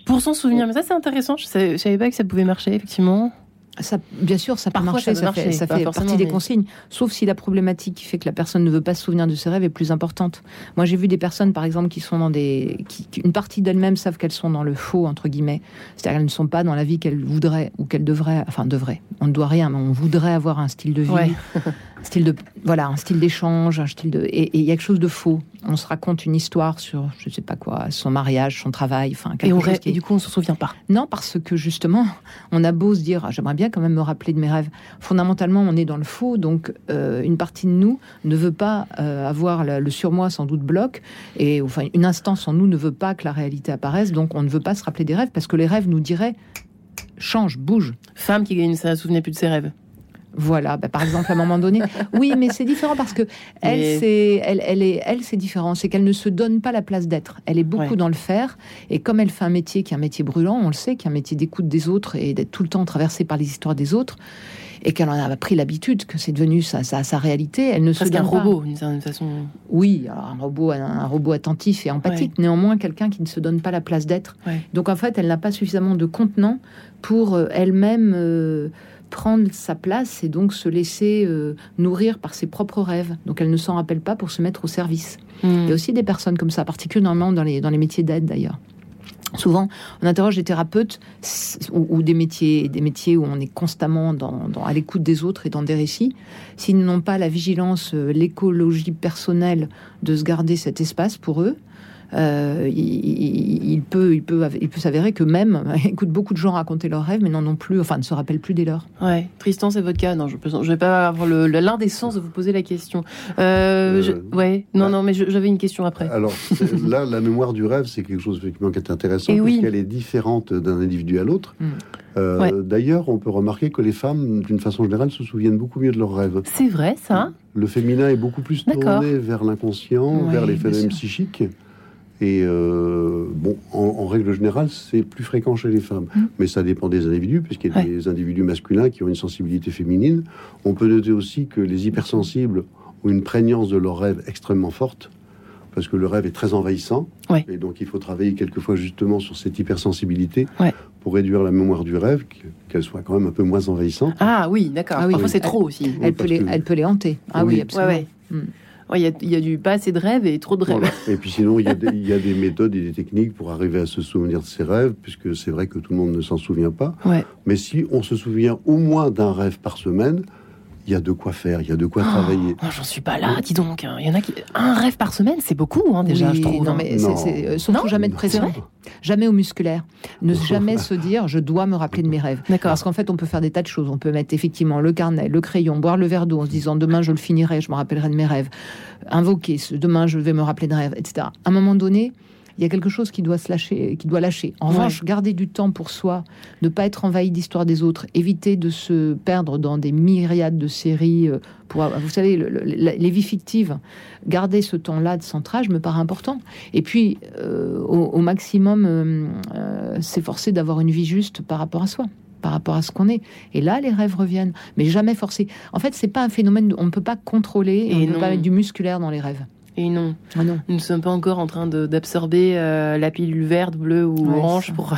Pour s'en souvenir, mais ça c'est intéressant. Je savais, je savais pas que ça pouvait marcher effectivement. Ça, bien sûr, ça peut marcher, ça, fait, ça fait partie des consignes. Sauf si la problématique qui fait que la personne ne veut pas se souvenir de ses rêves est plus importante. Moi, j'ai vu des personnes, par exemple, qui sont dans des, qui, une partie d'elles-mêmes savent qu'elles sont dans le faux entre guillemets, c'est-à-dire qu'elles ne sont pas dans la vie qu'elles voudraient ou qu'elles devraient, enfin devraient. On ne doit rien, mais on voudrait avoir un style de vie, ouais. un style de, voilà, un style d'échange, un style de, et il y a quelque chose de faux. On se raconte une histoire sur, je sais pas quoi, son mariage, son travail, enfin. Et, on rêve, qui... et du coup, on se souvient pas. Non, parce que justement, on a beau se dire, ah, j'aimerais bien quand même me rappeler de mes rêves. Fondamentalement, on est dans le faux, donc euh, une partie de nous ne veut pas euh, avoir le, surmoi sans doute bloque, et enfin une instance en nous ne veut pas que la réalité apparaisse, donc on ne veut pas se rappeler des rêves parce que les rêves nous diraient change, bouge. Femme qui gagne, ça ne souvenait plus de ses rêves? Voilà, bah, par exemple, à un moment donné. Oui, mais c'est différent parce que elle, Mais- c'est, elle, elle est, elle, c'est différent. C'est qu'elle ne se donne pas la place d'être. Elle est beaucoup Ouais. dans le faire. Et comme elle fait un métier qui est un métier brûlant, on le sait, qui est un métier d'écoute des autres et d'être tout le temps traversée par les histoires des autres, et qu'elle en a pris l'habitude, que c'est devenu sa, sa, sa réalité, elle ne se Parce donne pas. robot, d'une certaine façon. Oui, alors un robot, un, un robot attentif et empathique, néanmoins quelqu'un qui ne se donne pas la place d'être. Ouais. Donc en fait, elle n'a pas suffisamment de contenant pour euh, elle-même euh, prendre sa place et donc se laisser euh, nourrir par ses propres rêves. Donc elle ne s'en rappelle pas pour se mettre au service. Hmm. Il y a aussi des personnes comme ça, particulièrement dans les, dans les métiers d'aide d'ailleurs. Souvent, on interroge des thérapeutes ou, ou des métiers, des métiers où on est constamment dans, dans- à l'écoute des autres et dans des récits. S'ils n'ont pas la vigilance, euh, l'écologie personnelle de se garder cet espace pour eux, euh, il, peut, il peut, il peut s'avérer que même, écoute, beaucoup de gens raconter leurs rêves, mais n'en ont plus, enfin, ne se rappellent plus des leurs. Ouais, Tristan, c'est votre cas. Non, je ne vais pas avoir l'indécence de vous poser la question. Euh, je- ouais, non, non, mais j'avais une question après. Alors là, la mémoire du rêve, c'est quelque chose effectivement qui est intéressant oui. puisqu'elle est différente d'un individu à l'autre. Mm. Euh, Ouais. D'ailleurs, on peut remarquer que les femmes, d'une façon générale, se souviennent beaucoup mieux de leurs rêves. C'est vrai, ça? Le féminin est beaucoup plus tourné vers l'inconscient, Ouais, vers les phénomènes psychiques. Et euh, bon, en, en règle générale, c'est plus fréquent chez les femmes. Mm. Mais ça dépend des individus, puisqu'il y a Ouais. des individus masculins qui ont une sensibilité féminine. On peut noter aussi que les hypersensibles ont une prégnance de leur rêve extrêmement forte, parce que le rêve est très envahissant. Ouais. Et donc, il faut travailler quelquefois justement sur cette hypersensibilité Ouais. pour réduire la mémoire du rêve, que- qu'elle soit quand même un peu moins envahissante. Ah oui, d'accord. Ah oui, Parfois, c'est trop aussi. Elle, peut les, que- elle peut les hanter. Ah oui, Oui. absolument. Ouais, Ouais, Il y, a, il y a du pas assez de rêves et trop de rêves. Voilà. Et puis sinon, il y, a des, il y a des méthodes et des techniques pour arriver à se souvenir de ses rêves, puisque c'est vrai que tout le monde ne s'en souvient pas. Ouais. Mais si on se souvient au moins d'un rêve par semaine, il y a de quoi faire, il y a de quoi travailler. Oh, J'en suis pas là, dis donc. hein. Il y en a qui. Un rêve par semaine, c'est beaucoup, hein, déjà, Oui, je trouve. Non, hein. mais c'est- euh, surtout Non, jamais de pression. Jamais au musculaire. Ne jamais se dire je dois me rappeler de mes rêves. D'accord. Parce qu'en fait, on peut faire des tas de choses. On peut mettre effectivement le carnet, le crayon, boire le verre d'eau en se disant demain je le finirai, je me rappellerai de mes rêves. Invoquer ce demain je vais me rappeler de rêves, etc. À un moment donné, il y a quelque chose qui doit se lâcher, qui doit lâcher. En Ouais. revanche, garder du temps pour soi, ne pas être envahi d'histoires des autres, éviter de se perdre dans des myriades de séries. euh, Pour, vous savez, le- le- la- les vies fictives, garder ce temps-là de centrage me paraît important. Et puis, euh, au, au maximum, euh, euh, s'efforcer d'avoir une vie juste par rapport à soi. par rapport à ce qu'on est. Et là, les rêves reviennent, mais jamais forcés. En fait, c'est pas un phénomène, on ne peut pas contrôler, et, on ne peut pas mettre du musculaire dans les rêves. Et non. Ah non. Nous ne sommes pas encore en train d'absorber euh, la pilule verte, bleue ou orange pour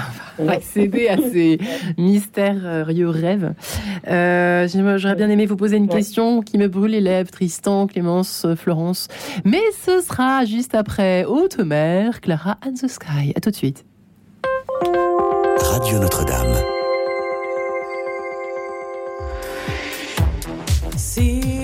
accéder à ces mystérieux rêves. Euh, J'aurais bien aimé vous poser une question qui me brûle les lèvres, Tristan, Clémence, Florence. Mais ce sera juste après Haute Mer, Clara and the Sky. À tout de suite. Radio Notre-Dame. nos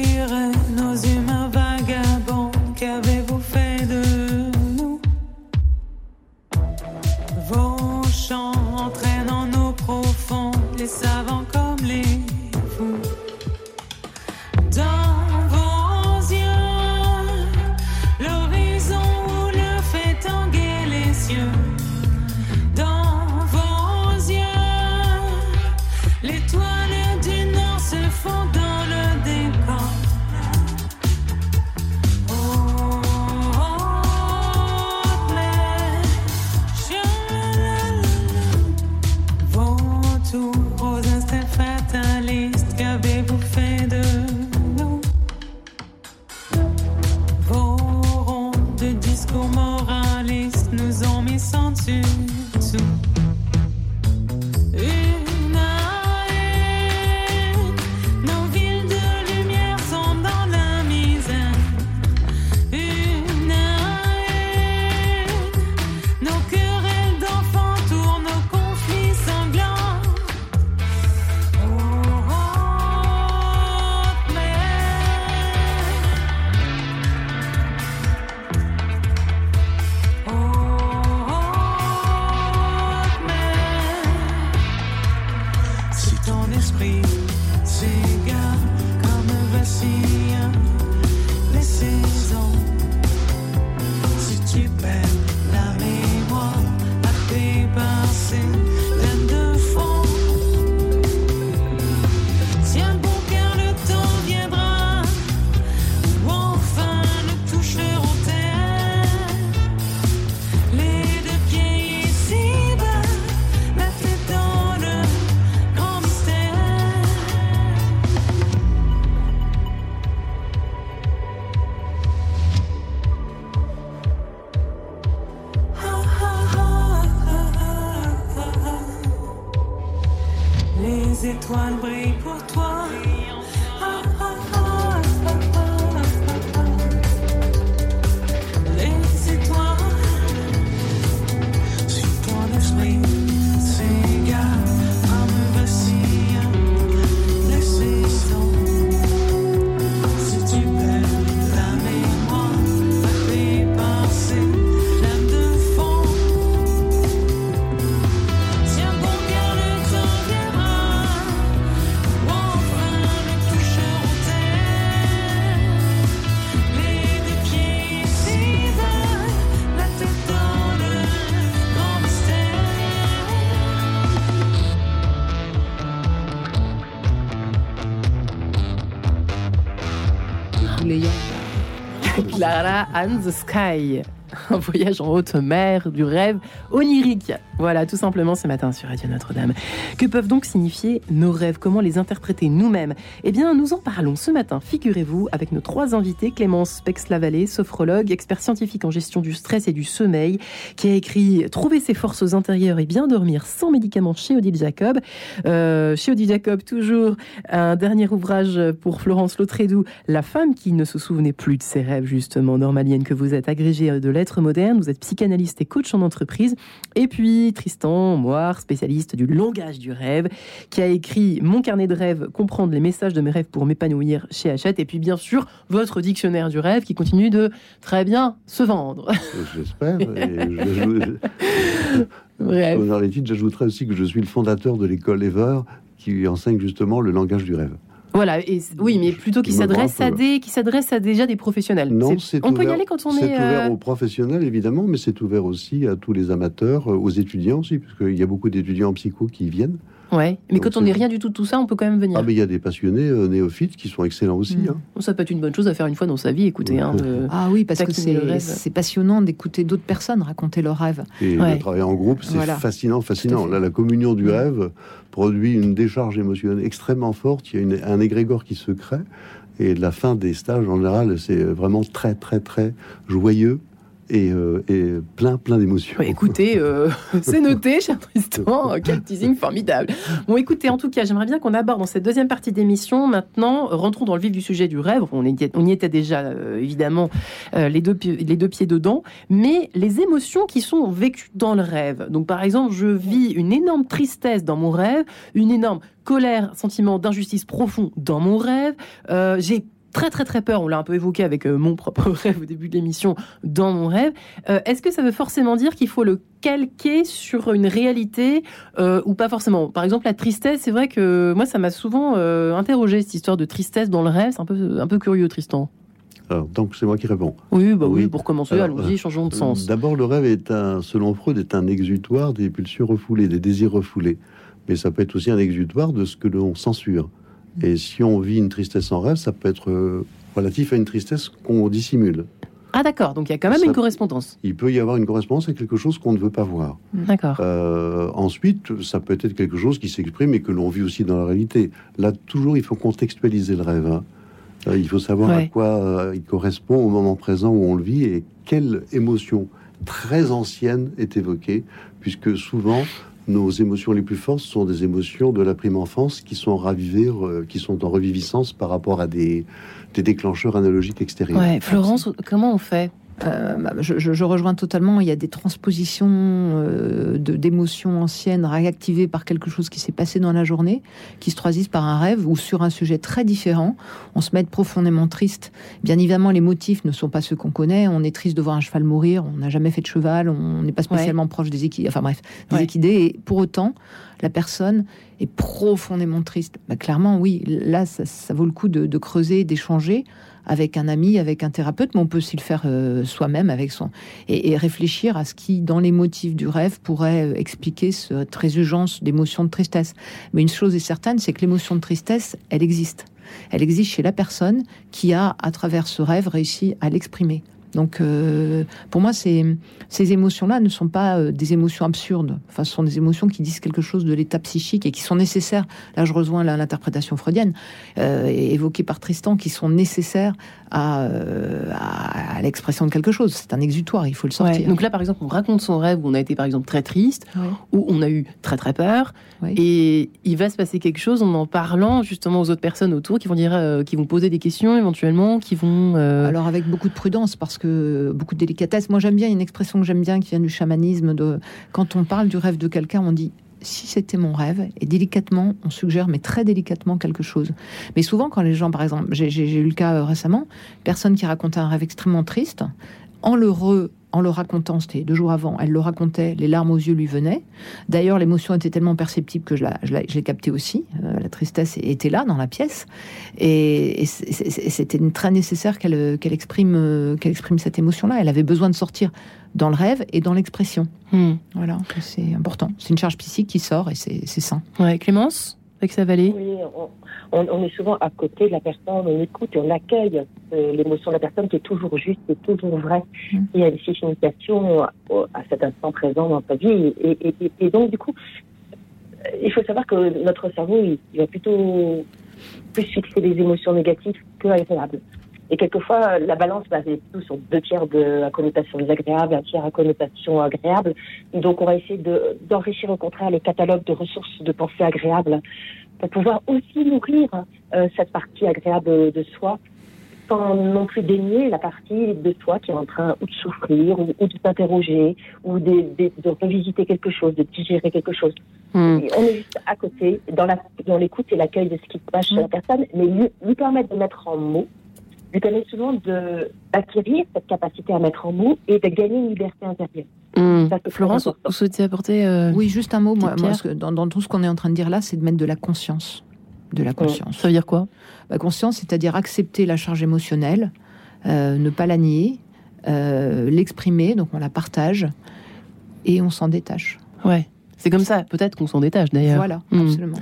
tes and the Sky. Un voyage en haute mer, du rêve onirique. Voilà, tout simplement ce matin sur Radio Notre-Dame. Que peuvent donc signifier nos rêves? Comment les interpréter nous-mêmes? Eh bien, nous en parlons ce matin, figurez-vous, avec nos trois invités. Clémence Pex-Lavallée, sophrologue, expert scientifique en gestion du stress et du sommeil, qui a écrit Trouver ses forces intérieures et bien dormir sans médicaments chez Odile Jacob. Euh, chez Odile Jacob, toujours un dernier ouvrage pour Florence Lautrédou, La femme qui ne se souvenait plus de ses rêves, justement, normalienne que vous êtes, agrégée de l'être moderne, vous êtes psychanalyste et coach en entreprise. Et puis Tristan Moire, spécialiste du langage du rêve, qui a écrit Mon carnet de rêve, comprendre les messages de mes rêves pour m'épanouir chez Hachette. Et puis bien sûr, votre dictionnaire du rêve qui continue de très bien se vendre. J'espère. et je- Bref. Titres, j'ajouterais aussi que je suis le fondateur de l'école Ever qui enseigne justement le langage du rêve. Voilà, et oui, mais plutôt qui s'adresse à des, qui s'adresse à déjà des professionnels. Non, C'est- c'est on peut y ouvert- aller quand on C'est est. ouvert euh, aux professionnels, évidemment, mais c'est ouvert aussi à tous les amateurs, euh, aux étudiants aussi, parce qu'il y a beaucoup d'étudiants en psycho qui viennent. Ouais. Mais Donc, quand on n'est rien du tout de tout ça, on peut quand même venir. Ah, mais il y a des passionnés euh, néophytes qui sont excellents aussi. Mm. hein. Ça peut être une bonne chose à faire une fois dans sa vie, écoutez. hein, de Ah oui, parce que c'est passionnant d'écouter d'autres personnes raconter leurs rêves. Et Ouais. de travailler en groupe, c'est Voilà. fascinant, fascinant. Là, la communion du rêve produit une décharge émotionnelle extrêmement forte. Il y a une- un égrégore qui se crée. Et la fin des stages, en général, c'est vraiment très, très, très joyeux et, euh, et plein, plein d'émotions. Ouais, écoutez, euh, c'est noté, cher Tristan. Quel teasing formidable. Bon, écoutez, en tout cas, j'aimerais bien qu'on aborde dans cette deuxième partie d'émission. Maintenant, rentrons dans le vif du sujet du rêve. On, y était- on y était déjà, euh, évidemment, les, deux, les deux pieds dedans. Mais les émotions qui sont vécues dans le rêve. Donc, par exemple, je vis une énorme tristesse dans mon rêve, une énorme colère, sentiment d'injustice profond dans mon rêve. Euh, J'ai très très très peur, on l'a un peu évoqué avec euh, mon propre rêve au début de l'émission, dans mon rêve. Euh, Est-ce que ça veut forcément dire qu'il faut le calquer sur une réalité euh, ou pas forcément? Par exemple, la tristesse, c'est vrai que moi ça m'a souvent interrogé cette histoire de tristesse dans le rêve. C'est un peu, un peu curieux, Tristan. Alors, donc, c'est moi qui réponds. Oui, bah oui, Oui. pour commencer, allons-y, changeons de sens. D'abord, le rêve est un, selon Freud, est un exutoire des pulsions refoulées, des désirs refoulés. Mais ça peut être aussi un exutoire de ce que l'on censure. Et si on vit une tristesse en rêve, ça peut être euh, relatif à une tristesse qu'on dissimule. Ah d'accord, donc il y a quand même Ça- une correspondance. Il peut y avoir une correspondance avec quelque chose qu'on ne veut pas voir. D'accord. Euh, ensuite, ça peut être quelque chose qui s'exprime et que l'on vit aussi dans la réalité. Là, toujours, il faut contextualiser le rêve. hein. Euh, il faut savoir à quoi euh, il correspond au moment présent où on le vit et quelle émotion très ancienne est évoquée, puisque souvent, nos émotions les plus fortes sont des émotions de la prime enfance qui sont ravivées, euh, qui sont en reviviscence par rapport à des, déclencheurs analogiques extérieurs. Florence, comment on fait je, je- je rejoins totalement. Il y a des transpositions euh, de- d'émotions anciennes réactivées par quelque chose qui s'est passé dans la journée, qui se traduisent par un rêve ou sur un sujet très différent. On se met profondément triste. Bien évidemment, les motifs ne sont pas ceux qu'on connaît. On est triste de voir un cheval mourir. On n'a jamais fait de cheval. On n'est pas spécialement proche des équidés. Enfin bref, des Ouais. équidés. Et pour autant, la personne est profondément triste. Bah, clairement, oui. Là, ça, ça vaut le coup de, de creuser, d'échanger avec un ami, avec un thérapeute, mais on peut aussi le faire euh, soi-même avec son et, et réfléchir à ce qui, dans les motifs du rêve, pourrait euh, expliquer cette résurgence d'émotions de tristesse. Mais une chose est certaine, c'est que l'émotion de tristesse, elle existe. Elle existe chez la personne qui a, à travers ce rêve, réussi à l'exprimer. Donc, euh, pour moi, ces, ces émotions-là ne sont pas euh, des émotions absurdes. Enfin, ce sont des émotions qui disent quelque chose de l'état psychique et qui sont nécessaires. Là, je rejoins l'interprétation freudienne euh, évoquée par Tristan, qui sont nécessaires à, à, à l'expression de quelque chose. C'est un exutoire, il faut le sortir. Ouais, Donc là, par exemple, on raconte son rêve où on a été, par exemple, très triste, où on a eu très très peur, et il va se passer quelque chose en en parlant justement aux autres personnes autour qui vont dire, qui vont poser des questions éventuellement, qui vont. Alors avec beaucoup de prudence parce que beaucoup de délicatesse. Moi j'aime bien une expression que j'aime bien qui vient du chamanisme. De quand on parle du rêve de quelqu'un, on dit si c'était mon rêve et délicatement on suggère mais très délicatement quelque chose. Mais souvent quand les gens par exemple, j'ai eu le cas euh, récemment, personne qui racontait un rêve extrêmement triste, en le en le racontant, c'était deux jours avant, elle le racontait, les larmes aux yeux lui venaient. D'ailleurs, l'émotion était tellement perceptible que je la- je la- je l'ai captée aussi. Euh, la tristesse était là, dans la pièce. Et, c'était très nécessaire qu'elle qu'elle exprime, euh, qu'elle exprime cette émotion-là. Elle avait besoin de sortir dans le rêve et dans l'expression. Hmm. Voilà, c'est important. C'est une charge psychique qui sort et c'est c'est sain. Ouais, Clémence, avec sa vallée. Oui, on, on- on est souvent à côté de la personne, on écoute et on accueille euh, l'émotion de la personne qui est toujours juste et toujours vraie. Il y a une signification euh, à cet instant présent dans sa vie. Et, et- et- et donc, du coup, euh, il faut savoir que notre cerveau, il, il va plutôt plus fixer des émotions négatives que agréables. Et quelquefois, la balance va aller plutôt sur deux tiers de à connotation désagréable, un tiers à connotation agréable. Donc, on va essayer de- d'enrichir au contraire les catalogues de ressources de pensée agréables pour pouvoir aussi nourrir euh, cette partie agréable de soi sans non plus dénier la partie de soi qui est en train ou de souffrir ou, ou de s'interroger ou de, de- de revisiter quelque chose, de digérer quelque chose. Hmm. On est juste à côté, dans l'écoute et l'accueil de ce qui se passe chez la personne, mais lui, lui permettre de mettre en mots, lui permet souvent de- d'acquérir cette capacité à mettre en mots et de gagner une liberté intérieure. Ça, très Florence, vous souhaitez apporter. euh, Oui, juste un mot. Moi, que- dans, dans tout ce qu'on est en train de dire là, c'est de mettre de la conscience. De la conscience. Ça veut dire quoi? La conscience, c'est-à-dire accepter la charge émotionnelle, euh, ne pas la nier, euh, l'exprimer, donc on la partage et on s'en détache. Ouais. C'est comme ça, peut-être qu'on s'en détache d'ailleurs. Voilà, Hmm. absolument.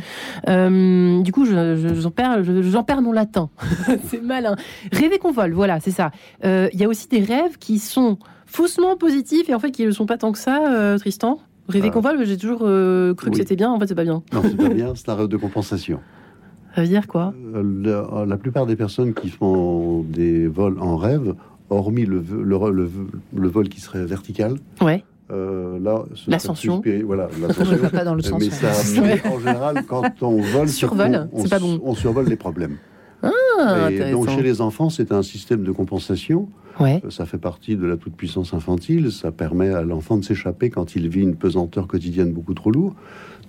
Euh, du coup, je- je- j'en perds, je- j'en perds mon latin. c'est malin. Rêver qu'on vole, voilà, c'est ça. Euh, Il y a aussi des rêves qui sont faussement positifs et en fait qui ne le sont pas tant que ça, euh, Tristan. Rêver Ah. qu'on vole, j'ai toujours euh, cru que c'était bien, en fait c'est pas bien. Non, c'est pas bien, c'est un rêve de compensation. Ça veut dire quoi? Euh, La, la plupart des personnes qui font des vols en rêve, hormis le, le, le le vol qui serait vertical, Ouais. Euh, là, L'ascension. Voilà, On l'ascension. va pas dans le Euh, sens. Mais, ça, en général, quand on vole, c'est Survol, qu'on- on, c'est pas bon. on survole les problèmes. Ah, Et donc chez les enfants, c'est un système de compensation. Ouais. Ça fait partie de la toute-puissance infantile. Ça permet à l'enfant de s'échapper quand il vit une pesanteur quotidienne beaucoup trop lourde.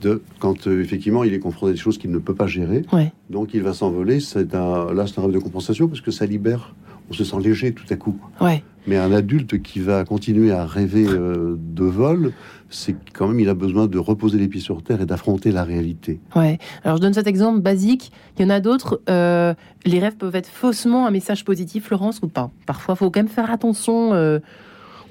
De, quand euh, effectivement il est confronté à des choses qu'il ne peut pas gérer. Ouais. Donc il va s'envoler. C'est un, là, c'est un rêve de compensation parce que ça libère. On se sent léger tout à coup. Ouais. Mais un adulte qui va continuer à rêver euh, de vol, c'est quand même il a besoin de reposer les pieds sur terre et d'affronter la réalité. Ouais. Alors je donne cet exemple basique. Il y en a d'autres. euh, les rêves peuvent être faussement un message positif, Florence, ou pas? Parfois, faut quand même faire attention euh,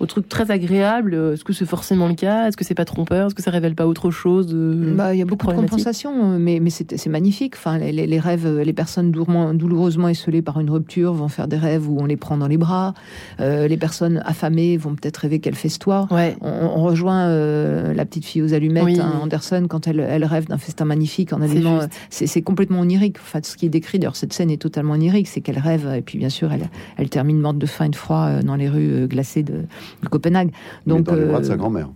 aux trucs très agréables. Est-ce que c'est forcément le cas? Est-ce que c'est pas trompeur? Est-ce que ça révèle pas autre chose euh, Bah, il y a beaucoup de problématique? compensation, euh, mais, mais c'est c'est magnifique. Enfin, les, les- les rêves, euh, les personnes douloureusement, esselées par une rupture vont faire des rêves où on les prend dans les bras. Euh, les personnes affamées vont peut-être rêver qu'elles festoient. Ouais. On, on rejoint euh, la petite fille aux allumettes, Oui. hein, Anderson, quand elle, elle rêve d'un festin magnifique en euh, C'est c'est complètement onirique. Enfin, ce qui est décrit, d'ailleurs, cette scène est totalement onirique. C'est qu'elle rêve, et puis bien sûr, elle, elle termine morte de faim et de froid euh, dans les rues euh, glacées de, de Copenhague. Donc, dans les bras de euh, sa grand-mère.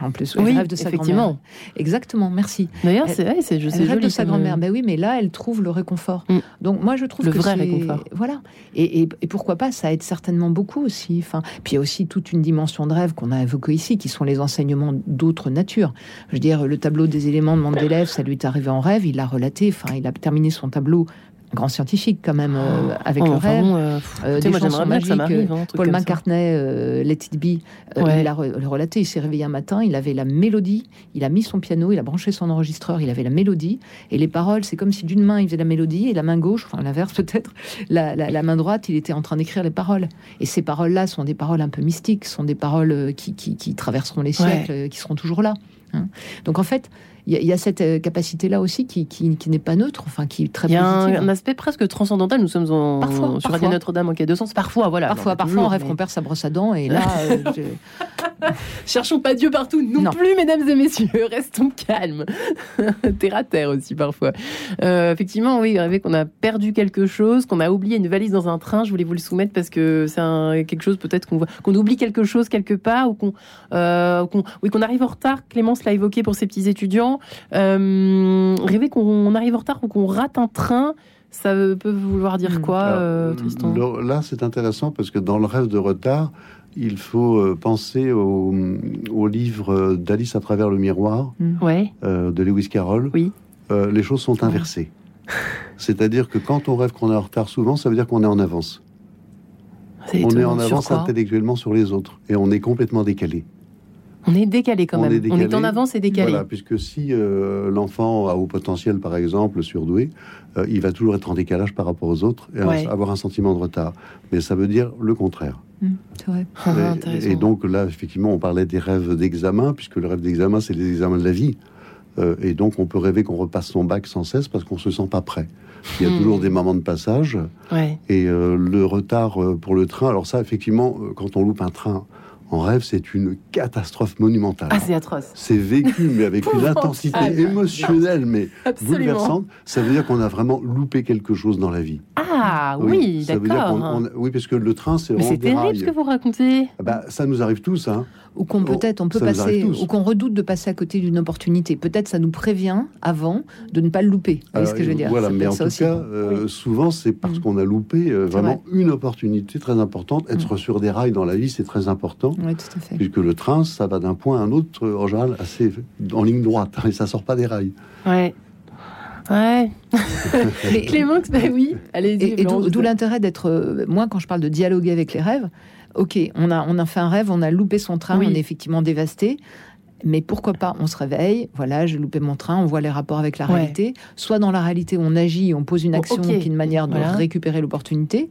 en plus, Oui, elle rêve de sa effectivement. grand-mère. Exactement, merci. D'ailleurs, c'est ouais, c'est je sais rêve de sa grand-mère. Ben oui, mais là, elle trouve le réconfort. Mm. Donc moi, je trouve Le que vrai c'est- réconfort. Voilà. Et, et- et pourquoi pas Ça aide certainement beaucoup aussi. Enfin, puis il y a aussi toute une dimension de rêve qu'on a évoquée ici, qui sont les enseignements d'autres natures. Je veux dire, le tableau des éléments de Mendeleev, ça lui est arrivé en rêve. Il l'a relaté. Enfin, il a terminé son tableau. Grand scientifique quand même euh, avec oh, le enfin rêve. bon, euh, Euh, des moi, chansons ça magiques, hein, Paul. McCartney, Let It Be, Ouais. il a re- le relaté. Il s'est réveillé un matin, il avait la mélodie, il a mis son piano, il a branché son enregistreur, il avait la mélodie et les paroles. C'est comme si d'une main il faisait la mélodie et la main gauche, enfin l'inverse peut-être, la, la- la main droite, il était en train d'écrire les paroles. Et ces paroles-là sont des paroles un peu mystiques, sont des paroles qui, qui- qui traverseront les siècles, qui seront toujours là. Hein. Donc en fait, il y, a- il y a cette euh, capacité-là aussi qui, qui- qui n'est pas neutre, enfin qui est très Il y a un, positive. un aspect presque transcendantal. Nous sommes en, Parfois, sur parfois. Radio Notre-Dame en quai de sens. Parfois, voilà. Parfois, Non, parfois, on rêve mais- qu'on perd sa brosse à dents, et là, euh, je- Cherchons pas Dieu partout non, Non. plus, mesdames et messieurs. Restons calmes. terre à terre aussi, parfois. Euh, effectivement, oui, rêver qu'on a perdu quelque chose, qu'on a oublié une valise dans un train. Je voulais vous le soumettre parce que c'est quelque chose peut-être qu'on qu'on oublie quelque chose quelque part ou qu'on, euh, qu'on- oui, qu'on arrive en retard. Clémence l'a évoqué pour ses petits étudiants. Euh, rêver qu'on arrive en retard ou qu'on rate un train. Ça peut vouloir dire quoi, Alors, euh, Tristan? le- Là, c'est intéressant parce que dans le rêve de retard, il faut euh, penser au, au livre d'Alice à travers le miroir Ouais. euh, de Lewis Carroll. Oui. Euh, les choses sont inversées. C'est-à-dire que quand on rêve qu'on est en retard, souvent, ça veut dire qu'on est en avance. On est en avance quoi? intellectuellement sur les autres et on est complètement décalé. On est décalé quand On même. est On est en avance et décalé. Voilà, puisque si euh, l'enfant a haut potentiel, par exemple, surdoué, euh, il va toujours être en décalage par rapport aux autres et Ouais. avoir un sentiment de retard. Mais ça veut dire le contraire. c'est vrai. Ah, Et- intéressant. et, donc là, effectivement, on parlait des rêves d'examen, puisque le rêve d'examen, c'est les examens de la vie. Euh, et donc, on peut rêver qu'on repasse son bac sans cesse parce qu'on se sent pas prêt. Il y a Hmm. toujours des moments de passage. Ouais. Et euh, le retard pour le train, alors ça, effectivement, quand on loupe un train en rêve, c'est une catastrophe monumentale. Ah, c'est atroce. C'est vécu, mais avec une intensité émotionnelle, mais Absolument. bouleversante. Ça veut dire qu'on a vraiment loupé quelque chose dans la vie. Ah oui, dire d'accord. oui, parce que le train, c'est Mais vraiment c'est terrible ce que vous racontez. Ah bah, ça nous arrive tous, hein. Ou qu'on peut-être on peut passer, ou qu'on redoute de passer à côté d'une opportunité. Peut-être ça nous prévient avant de ne pas le louper. Vous voyez ce que je veux dire? Voilà, mais en ça tout aussi. Mm. cas, euh, souvent, c'est parce qu'on a loupé euh, vraiment une opportunité très importante. Être sur des rails dans la vie, c'est très important. Oui, tout à fait. Puisque le train, ça va d'un point à un autre, euh, en général, assez en ligne droite. Et ça sort pas des rails. Ouais. Ouais. Mais- Clémence, bah oui, allez-y. Et, et d'où l'intérêt d'être. euh, moi, quand je parle de dialoguer avec les rêves, ok, on a, on a fait un rêve, on a loupé son train, Oui. on est effectivement dévasté. Mais pourquoi pas On se réveille, voilà, j'ai loupé mon train, on voit les rapports avec la Ouais. réalité. Soit dans la réalité, on agit, on pose une Bon, action qui est une manière de Voilà. récupérer l'opportunité.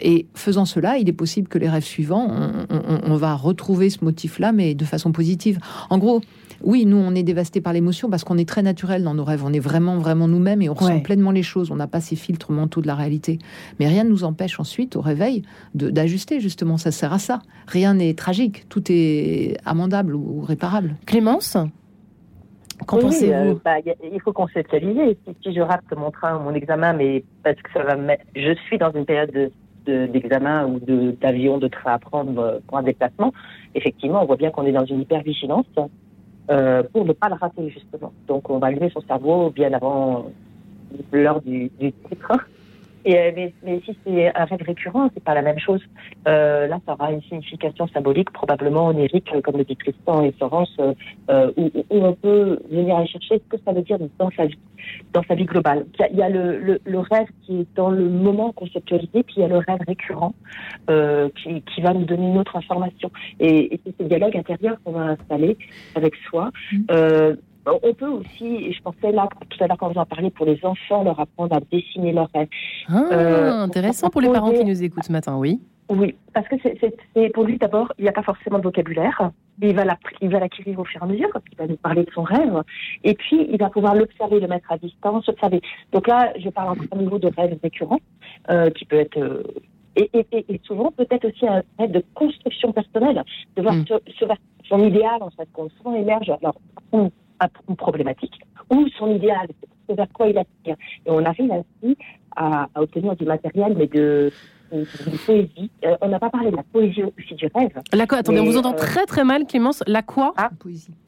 Et faisant cela, il est possible que les rêves suivants, on, on- on va retrouver ce motif-là, mais de façon positive. En gros, Oui, nous, on est dévasté par l'émotion parce qu'on est très naturel dans nos rêves. On est vraiment, vraiment nous-mêmes et on ressent Ouais. pleinement les choses. On n'a pas ces filtres mentaux de la réalité. Mais rien ne nous empêche ensuite, au réveil, de- d'ajuster, justement. Ça sert à ça. Rien n'est tragique. Tout est amendable ou, réparable. Clémence Qu'en Oui, pensez-vous euh, bah, Il faut conceptualiser. Si, si je rate mon train ou mon examen, mais parce que ça va me mettre... Je suis dans une période de- de- d'examen ou d'avion, de, train à prendre euh, pour un déplacement, effectivement, on voit bien qu'on est dans une hypervigilance euh, pour ne pas le rater, justement. Donc, on va allumer son cerveau bien avant l'heure du, du titre. Et, euh, mais, mais si c'est un rêve récurrent, c'est pas la même chose. Euh, là, ça aura une signification symbolique, probablement onirique, euh, comme le dit Tristan et Florence, euh, euh, où, où on peut venir aller chercher ce que ça veut dire dans sa vie, dans sa vie globale. Il y a, il y a le, le, le rêve qui est dans le moment conceptualisé, puis il y a le rêve récurrent euh, qui, qui va nous donner une autre information. Et, et c'est ce dialogue intérieur qu'on va installer avec soi. Euh, on peut aussi, et je pensais là, tout à l'heure quand vous en parliez, pour les enfants, leur apprendre à dessiner leurs rêves. Ah, Euh, intéressant pour les parents qui nous écoutent ce matin, oui. Oui, parce que c'est- pour lui d'abord, il n'y a pas forcément de vocabulaire. Il va l'appr- il va l'acquérir au fur et à mesure parce qu'il va nous parler de son rêve. Et puis, il va pouvoir l'observer, le mettre à distance, observer. Donc là, je parle encore au niveau de rêve récurrent, euh, qui peut être... euh, et, et, et- souvent, peut-être aussi un rêve de construction personnelle, de voir ce- ce- son idéal, en fait, qu'on souvent émerge, alors, une problématique, ou son idéal, c'est vers quoi il aspire. Et on arrive ainsi à, à obtenir du matériel, mais de, poésie. Euh, on n'a pas parlé de la poésie aussi du rêve. La quoi? Attendez, on vous entend euh, très très mal, Clémence. La quoi?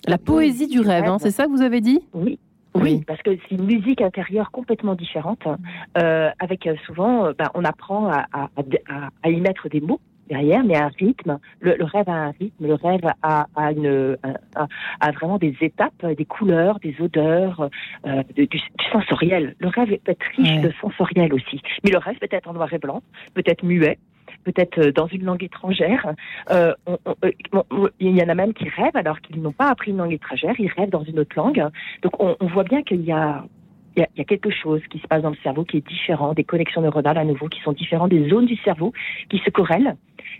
La poésie du rêve, hein, c'est ça que vous avez dit? Oui. Oui, parce que c'est une musique intérieure complètement différente, euh, avec souvent, ben, on apprend à, à, à, à y mettre des mots derrière, mais un rythme. Le, le rêve a un rythme, le rêve a, a, une, a, a vraiment des étapes, des couleurs, des odeurs, euh, de- du, du sensoriel. Le rêve peut être riche de sensoriel aussi, mais le rêve peut être en noir et blanc, peut être muet peut-être euh, dans une langue étrangère. Euh, on- on- euh, on- il y en a même qui rêvent alors qu'ils n'ont pas appris une langue étrangère, ils rêvent dans une autre langue. Donc on, on voit bien qu'il y a, il y, a, il y a quelque chose qui se passe dans le cerveau qui est différent, des connexions neuronales à nouveau qui sont différentes, des zones du cerveau qui se corrèlent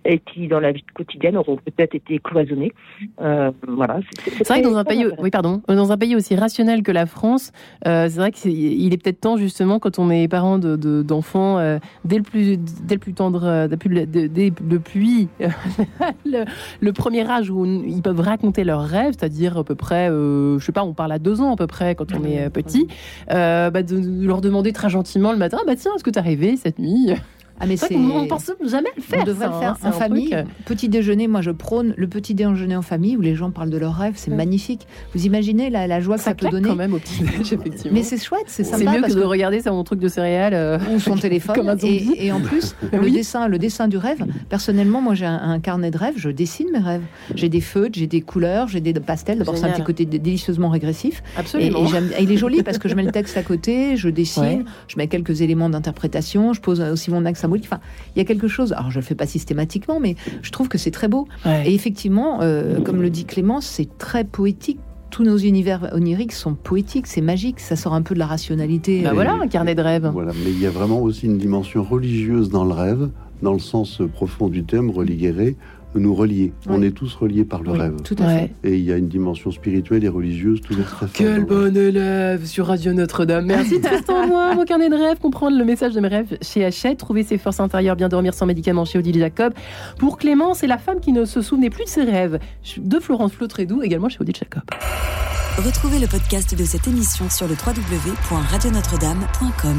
et qui dans la vie quotidienne auront peut-être été cloisonnées. Euh, voilà. C'est vrai que dans un pays, oui pardon, dans un pays aussi rationnel que la France, euh, c'est vrai qu'il est peut-être temps justement quand on est parent de- de- d'enfants euh, dès le plus dès le plus tendre, euh, depuis de- depuis le, le premier âge où ils peuvent raconter leurs rêves, c'est-à-dire à peu près, euh, je sais pas, on parle à deux ans à peu près quand on est euh, petit, euh, bah, de, de leur demander très gentiment le matin, ah, bah tiens, est-ce que t'as rêvé cette nuit? Ah mais C'est on pense jamais le faire. On devrait ça, le faire hein, en famille. truc, euh, Petit déjeuner, moi je prône le petit déjeuner en famille où les gens parlent de leurs rêves, c'est magnifique. Vous imaginez la, la joie que ça, peut donner quand même au petit déj, effectivement. Mais c'est chouette, c'est sympa. C'est mieux que parce de regarder son truc de céréales euh, ou son téléphone. comme un zombie. et, et en plus, le dessin, le dessin du rêve. Personnellement, moi, j'ai un, un carnet de rêves. Je dessine mes rêves. J'ai des feutres, j'ai des couleurs, j'ai des pastels. D'abord, c'est un petit côté dé- délicieusement régressif. Absolument. Et, et j'aime- et il est joli parce que je mets le texte à côté, je dessine, Ouais. je mets quelques éléments d'interprétation, je pose aussi mon axe symbolique. Enfin, il y a quelque chose. Alors, je le fais pas systématiquement, mais je trouve que c'est très beau. Et effectivement, euh, comme le dit Clémence, c'est très poétique. Tous nos univers oniriques sont poétiques, c'est magique, ça sort un peu de la rationalité. Bah euh, voilà, un carnet de rêve. Voilà, mais il y a vraiment aussi une dimension religieuse dans le rêve, dans le sens profond du terme, religere, nous relier. On est tous reliés par le Oui, rêve. tout à fait. Et il y a une dimension spirituelle et religieuse toujours très forte. Quel bon élève sur Radio Notre-Dame. Merci Tristan, moi, mon carnet de rêve, comprendre le message de mes rêves chez Hachette, trouver ses forces intérieures, bien dormir sans médicaments chez Odile Jacob. Pour Clément, c'est la femme qui ne se souvenait plus de ses rêves. De Florence Flotredou, également chez Odile Jacob. Retrouvez le podcast de cette émission sur le www.radionotre-dame.com.